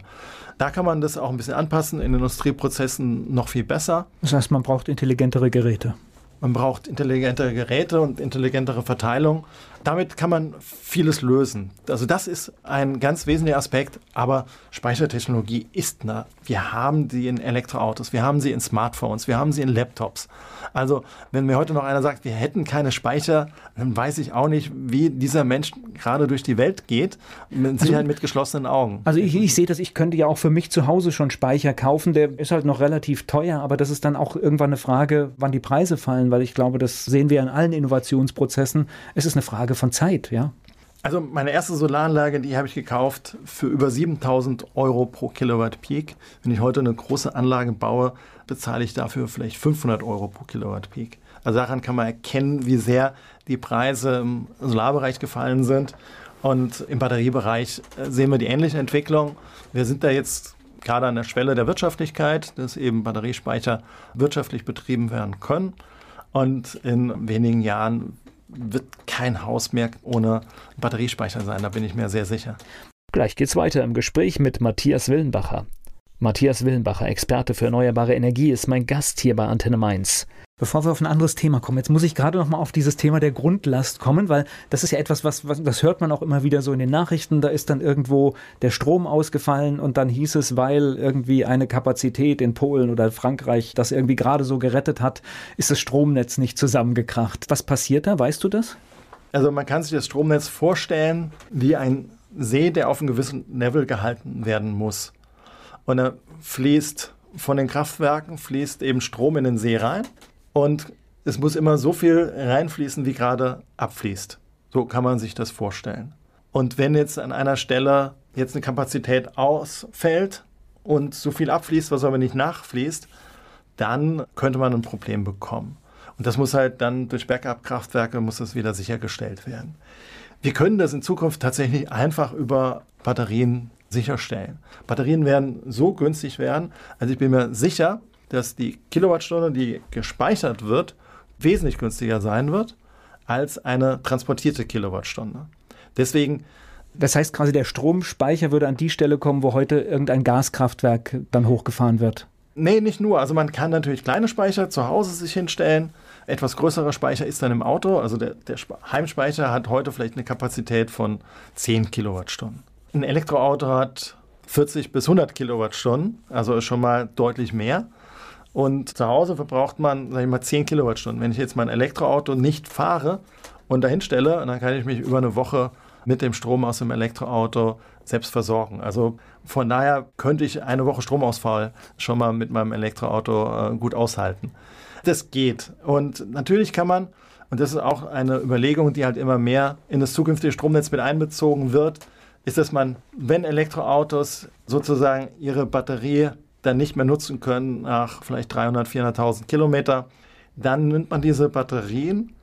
Da kann man das auch ein bisschen anpassen, in Industrieprozessen noch viel besser. Das heißt, man braucht intelligentere Geräte. Man braucht intelligentere Geräte und intelligentere Verteilung. Damit kann man vieles lösen. Also das ist ein ganz wesentlicher Aspekt. Aber Speichertechnologie ist nah. Wir haben sie in Elektroautos, wir haben sie in Smartphones, wir haben sie in Laptops. Also wenn mir heute noch einer sagt, wir hätten keine Speicher, dann weiß ich auch nicht, wie dieser Mensch gerade durch die Welt geht, mit Sicherheit also, mit geschlossenen Augen. Also ich, ich sehe das, ich könnte ja auch für mich zu Hause schon Speicher kaufen, der ist halt noch relativ teuer, aber das ist dann auch irgendwann eine Frage, wann die Preise fallen, weil ich glaube, das sehen wir in allen Innovationsprozessen. Es ist eine Frage von Zeit, ja. Also meine erste Solaranlage, die habe ich gekauft für über 7000 Euro pro Kilowatt Peak. Wenn ich heute eine große Anlage baue, bezahle ich dafür vielleicht 500 Euro pro Kilowatt Peak. Also daran kann man erkennen, wie sehr die Preise im Solarbereich gefallen sind. Und im Batteriebereich äh, sehen wir die ähnliche Entwicklung. Wir sind da jetzt gerade an der Schwelle der Wirtschaftlichkeit, dass eben Batteriespeicher wirtschaftlich betrieben werden können. Und in wenigen Jahren wird kein Haus mehr ohne Batteriespeicher sein, da bin ich mir sehr sicher. Gleich geht's weiter im Gespräch mit Matthias Willenbacher. Matthias Willenbacher, Experte für erneuerbare Energie, ist mein Gast hier bei Antenne Mainz. Bevor wir auf ein anderes Thema kommen, jetzt muss ich gerade noch mal auf dieses Thema der Grundlast kommen, weil das ist ja etwas, was, was das hört man auch immer wieder so in den Nachrichten. Da ist dann irgendwo der Strom ausgefallen und dann hieß es, weil irgendwie eine Kapazität in Polen oder Frankreich das irgendwie gerade so gerettet hat, ist das Stromnetz nicht zusammengekracht. Was passiert da? Weißt du das? Also man kann sich das Stromnetz vorstellen wie ein See, der auf einem gewissen Level gehalten werden muss. Und er fließt von den Kraftwerken, fließt eben Strom in den See rein und es muss immer so viel reinfließen, wie gerade abfließt. So kann man sich das vorstellen. Und wenn jetzt an einer Stelle jetzt eine Kapazität ausfällt und so viel abfließt, was aber nicht nachfließt, dann könnte man ein Problem bekommen. Und das muss halt dann durch Backup-Kraftwerke muss das wieder sichergestellt werden. Wir können das in Zukunft tatsächlich einfach über Batterien sicherstellen. Batterien werden so günstig werden, also ich bin mir sicher, dass die Kilowattstunde, die gespeichert wird, wesentlich günstiger sein wird als eine transportierte Kilowattstunde. Deswegen das heißt quasi, der Stromspeicher würde an die Stelle kommen, wo heute irgendein Gaskraftwerk dann hochgefahren wird. Nee, nicht nur. Also man kann natürlich kleine Speicher zu Hause sich hinstellen. Etwas größerer Speicher ist dann im Auto. Also der, der Heimspeicher hat heute vielleicht eine Kapazität von 10 Kilowattstunden. Ein Elektroauto hat 40 bis 100 Kilowattstunden, also schon mal deutlich mehr. Und zu Hause verbraucht man, sag ich mal, 10 Kilowattstunden. Wenn ich jetzt mein Elektroauto nicht fahre und dahin stelle, dann kann ich mich über eine Woche mit dem Strom aus dem Elektroauto selbst versorgen. Also von daher könnte ich eine Woche Stromausfall schon mal mit meinem Elektroauto äh, gut aushalten. Das geht. Und natürlich kann man, und das ist auch eine Überlegung, die halt immer mehr in das zukünftige Stromnetz mit einbezogen wird, ist, dass man, wenn Elektroautos sozusagen ihre Batterie dann nicht mehr nutzen können nach vielleicht 300, 400.000 Kilometer, dann nimmt man diese Batterien,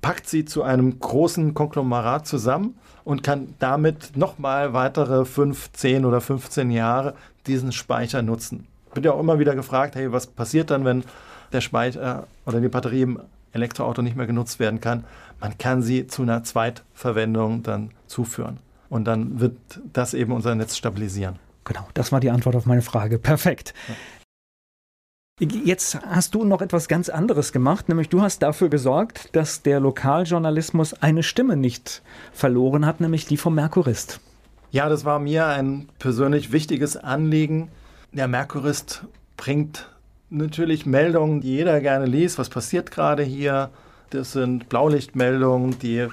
packt sie zu einem großen Konglomerat zusammen und kann damit nochmal weitere 5, 10 oder 15 Jahre diesen Speicher nutzen. Bin ja auch immer wieder gefragt, hey, was passiert dann, wenn der Speicher oder die Batterie im Elektroauto nicht mehr genutzt werden kann? Man kann sie zu einer Zweitverwendung dann zuführen. Und dann wird das eben unser Netz stabilisieren. Genau, das war die Antwort auf meine Frage. Perfekt. Ja. Jetzt hast du noch etwas ganz anderes gemacht, nämlich du hast dafür gesorgt, dass der Lokaljournalismus eine Stimme nicht verloren hat, nämlich die vom Merkurist. Ja, das war mir ein persönlich wichtiges Anliegen. Der Merkurist bringt natürlich Meldungen, die jeder gerne liest. Was passiert gerade hier? Das sind Blaulichtmeldungen, die,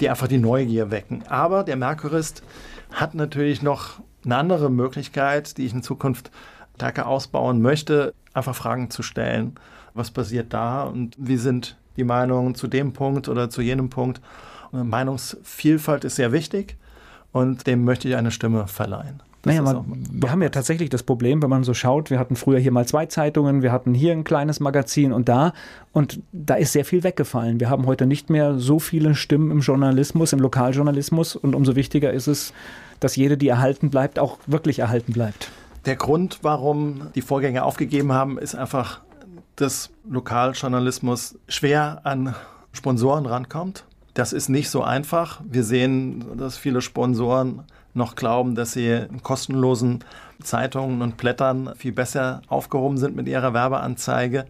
die einfach die Neugier wecken. Aber der Merkurist hat natürlich noch eine andere Möglichkeit, die ich in Zukunft stärker ausbauen möchte, einfach Fragen zu stellen. Was passiert da und wie sind die Meinungen zu dem Punkt oder zu jenem Punkt? Meinungsvielfalt ist sehr wichtig und dem möchte ich eine Stimme verleihen. Naja, man, wir haben ja tatsächlich das Problem, wenn man so schaut, wir hatten früher hier mal zwei Zeitungen, wir hatten hier ein kleines Magazin und da und da ist sehr viel weggefallen. Wir haben heute nicht mehr so viele Stimmen im Journalismus, im Lokaljournalismus und umso wichtiger ist es, dass jede, die erhalten bleibt, auch wirklich erhalten bleibt. Der Grund, warum die Vorgänger aufgegeben haben, ist einfach, dass Lokaljournalismus schwer an Sponsoren rankommt. Das ist nicht so einfach. Wir sehen, dass viele Sponsoren noch glauben, dass sie in kostenlosen Zeitungen und Blättern viel besser aufgehoben sind mit ihrer Werbeanzeige.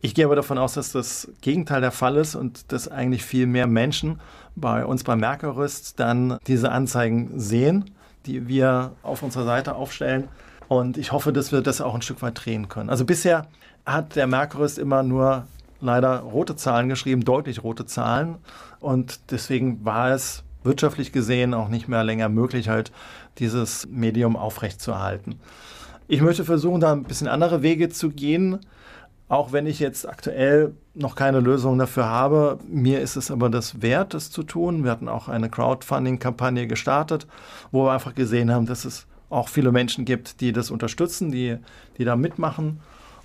Ich gehe aber davon aus, dass das Gegenteil der Fall ist und dass eigentlich viel mehr Menschen bei uns beim Merkerrüst dann diese Anzeigen sehen, die wir auf unserer Seite aufstellen. Und ich hoffe, dass wir das auch ein Stück weit drehen können. Also bisher hat der Merkurist immer nur leider rote Zahlen geschrieben, deutlich rote Zahlen. Und deswegen war es wirtschaftlich gesehen auch nicht mehr länger möglich, halt dieses Medium aufrechtzuerhalten. Ich möchte versuchen, da ein bisschen andere Wege zu gehen Auch wenn ich jetzt aktuell noch keine Lösung dafür habe, mir ist es aber das wert, das zu tun. Wir hatten auch eine Crowdfunding-Kampagne gestartet, wo wir einfach gesehen haben, dass es auch viele Menschen gibt, die das unterstützen, die, die da mitmachen.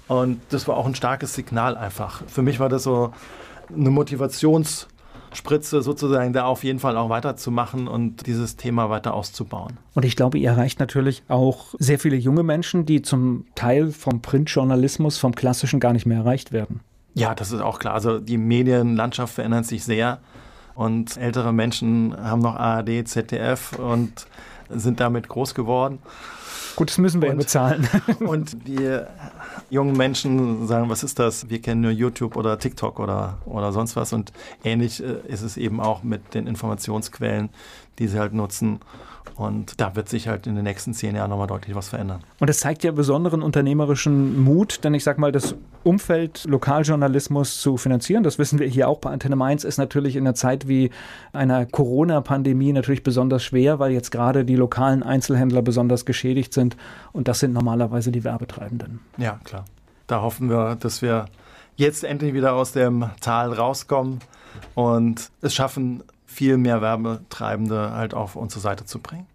Und das war auch ein starkes Signal einfach. Für mich war das so eine Motivations- Spritze sozusagen da auf jeden Fall auch weiterzumachen und dieses Thema weiter auszubauen. Und ich glaube, ihr erreicht natürlich auch sehr viele junge Menschen, die zum Teil vom Printjournalismus, vom klassischen gar nicht mehr erreicht werden. Ja, das ist auch klar. Also die Medienlandschaft verändert sich sehr und ältere Menschen haben noch ARD, ZDF und sind damit groß geworden. Gut, das müssen wir und, bezahlen. *laughs* Und die jungen Menschen sagen, was ist das? Wir kennen nur YouTube oder TikTok oder, oder sonst was. Und ähnlich äh, ist es eben auch mit den Informationsquellen, die sie halt nutzen. Und da wird sich halt in den nächsten zehn Jahren nochmal deutlich was verändern. Und es zeigt ja besonderen unternehmerischen Mut, denn ich sage mal, das Umfeld Lokaljournalismus zu finanzieren, das wissen wir hier auch bei Antenne Mainz, ist natürlich in einer Zeit wie einer Corona-Pandemie natürlich besonders schwer, weil jetzt gerade die lokalen Einzelhändler besonders geschädigt sind. Und das sind normalerweise die Werbetreibenden. Ja, klar. Da hoffen wir, dass wir jetzt endlich wieder aus dem Tal rauskommen und es schaffen, viel mehr Werbetreibende halt auf unsere Seite zu bringen.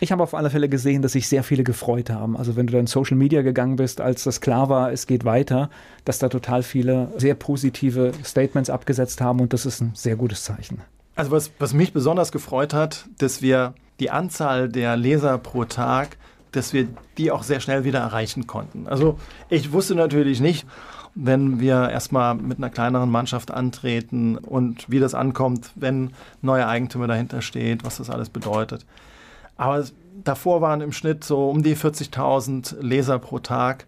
Ich habe auf alle Fälle gesehen, dass sich sehr viele gefreut haben. Also wenn du dann Social Media gegangen bist, als das klar war, es geht weiter, dass da total viele sehr positive Statements abgesetzt haben und das ist ein sehr gutes Zeichen. Also was, was mich besonders gefreut hat, dass wir die Anzahl der Leser pro Tag, dass wir die auch sehr schnell wieder erreichen konnten. Also ich wusste natürlich nicht, wenn wir erstmal mit einer kleineren Mannschaft antreten und wie das ankommt, wenn neuer Eigentümer dahinter steht, was das alles bedeutet. Aber davor waren im Schnitt so um die 40.000 Leser pro Tag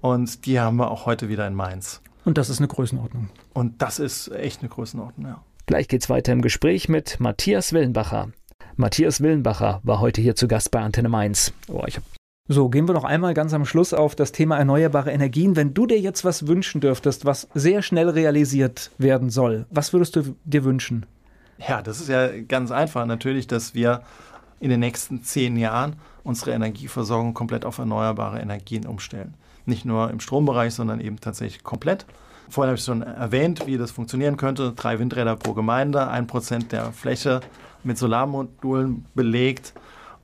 und die haben wir auch heute wieder in Mainz. Und das ist eine Größenordnung. Und das ist echt eine Größenordnung, ja. Gleich geht's weiter im Gespräch mit Matthias Willenbacher. Matthias Willenbacher war heute hier zu Gast bei Antenne Mainz. Oh, ich habe so, gehen wir noch einmal ganz am Schluss auf das Thema erneuerbare Energien. Wenn du dir jetzt was wünschen dürftest, was sehr schnell realisiert werden soll, was würdest du dir wünschen? Ja, das ist ja ganz einfach. Natürlich, dass wir in den nächsten zehn Jahren unsere Energieversorgung komplett auf erneuerbare Energien umstellen. Nicht nur im Strombereich, sondern eben tatsächlich komplett. Vorhin habe ich schon erwähnt, wie das funktionieren könnte. Drei Windräder pro Gemeinde, ein Prozent der Fläche mit Solarmodulen belegt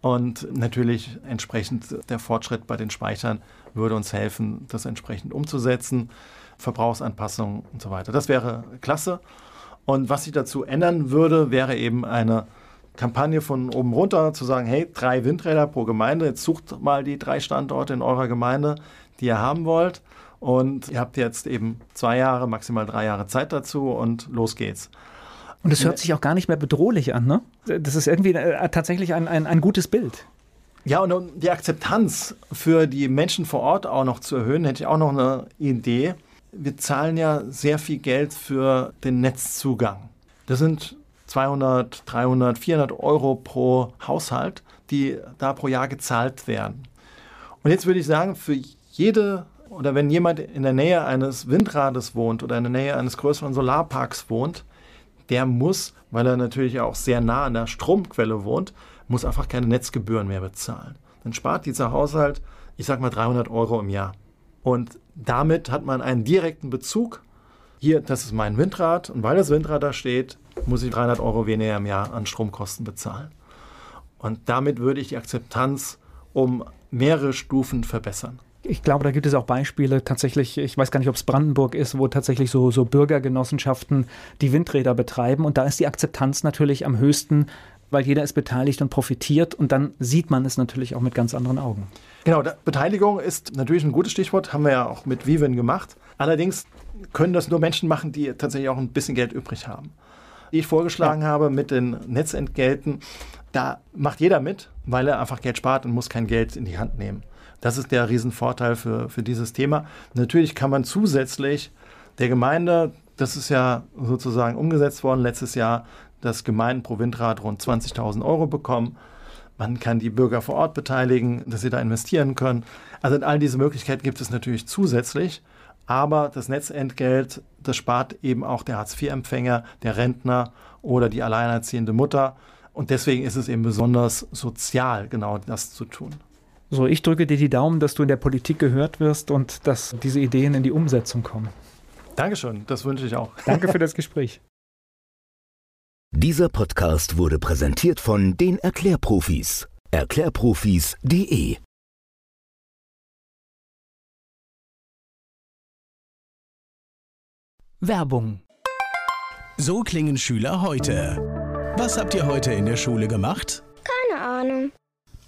und natürlich entsprechend der Fortschritt bei den Speichern würde uns helfen, das entsprechend umzusetzen. Verbrauchsanpassungen und so weiter. Das wäre klasse. Und was sich dazu ändern würde, wäre eben eine Kampagne von oben runter zu sagen, hey, drei Windräder pro Gemeinde, jetzt sucht mal die drei Standorte in eurer Gemeinde, die ihr haben wollt. Und ihr habt jetzt eben zwei Jahre, maximal drei Jahre Zeit dazu und los geht's. Und es hört sich auch gar nicht mehr bedrohlich an, ne? Das ist irgendwie äh, tatsächlich ein, ein, ein gutes Bild. Ja, und um die Akzeptanz für die Menschen vor Ort auch noch zu erhöhen, hätte ich auch noch eine Idee. Wir zahlen ja sehr viel Geld für den Netzzugang. Das sind 200, 300, 400 Euro pro Haushalt, die da pro Jahr gezahlt werden. Und jetzt würde ich sagen, für jede oder wenn jemand in der Nähe eines Windrades wohnt oder in der Nähe eines größeren Solarparks wohnt, der muss, weil er natürlich auch sehr nah an der Stromquelle wohnt, muss einfach keine Netzgebühren mehr bezahlen. Dann spart dieser Haushalt, ich sag mal 300 Euro im Jahr. Und damit hat man einen direkten Bezug. Hier, das ist mein Windrad und weil das Windrad da steht, muss ich 300 Euro weniger im Jahr an Stromkosten bezahlen. Und damit würde ich die Akzeptanz um mehrere Stufen verbessern ich glaube, da gibt es auch Beispiele tatsächlich, ich weiß gar nicht, ob es Brandenburg ist, wo tatsächlich so, so Bürgergenossenschaften die Windräder betreiben. Und da ist die Akzeptanz natürlich am höchsten, weil jeder ist beteiligt und profitiert. Und dann sieht man es natürlich auch mit ganz anderen Augen. Genau, Beteiligung ist natürlich ein gutes Stichwort, haben wir ja auch mit Viven gemacht. Allerdings können das nur Menschen machen, die tatsächlich auch ein bisschen Geld übrig haben. Die ich vorgeschlagen ja. habe mit den Netzentgelten, da macht jeder mit, weil er einfach Geld spart und muss kein Geld in die Hand nehmen. Das ist der Riesenvorteil für, für dieses Thema. Natürlich kann man zusätzlich der Gemeinde, das ist ja sozusagen umgesetzt worden letztes Jahr, dass Gemeinden pro Windrat rund 20.000 Euro bekommen. Man kann die Bürger vor Ort beteiligen, dass sie da investieren können. Also all diese Möglichkeiten gibt es natürlich zusätzlich. Aber das Netzentgelt, das spart eben auch der Hartz-IV-Empfänger, der Rentner oder die alleinerziehende Mutter. Und deswegen ist es eben besonders sozial, genau das zu tun. So, ich drücke dir die Daumen, dass du in der Politik gehört wirst und dass diese Ideen in die Umsetzung kommen. Dankeschön, das wünsche ich auch. *laughs* Danke für das Gespräch. Dieser Podcast wurde präsentiert von den Erklärprofis. Erklärprofis.de Werbung. So klingen Schüler heute. Was habt ihr heute in der Schule gemacht? Keine Ahnung.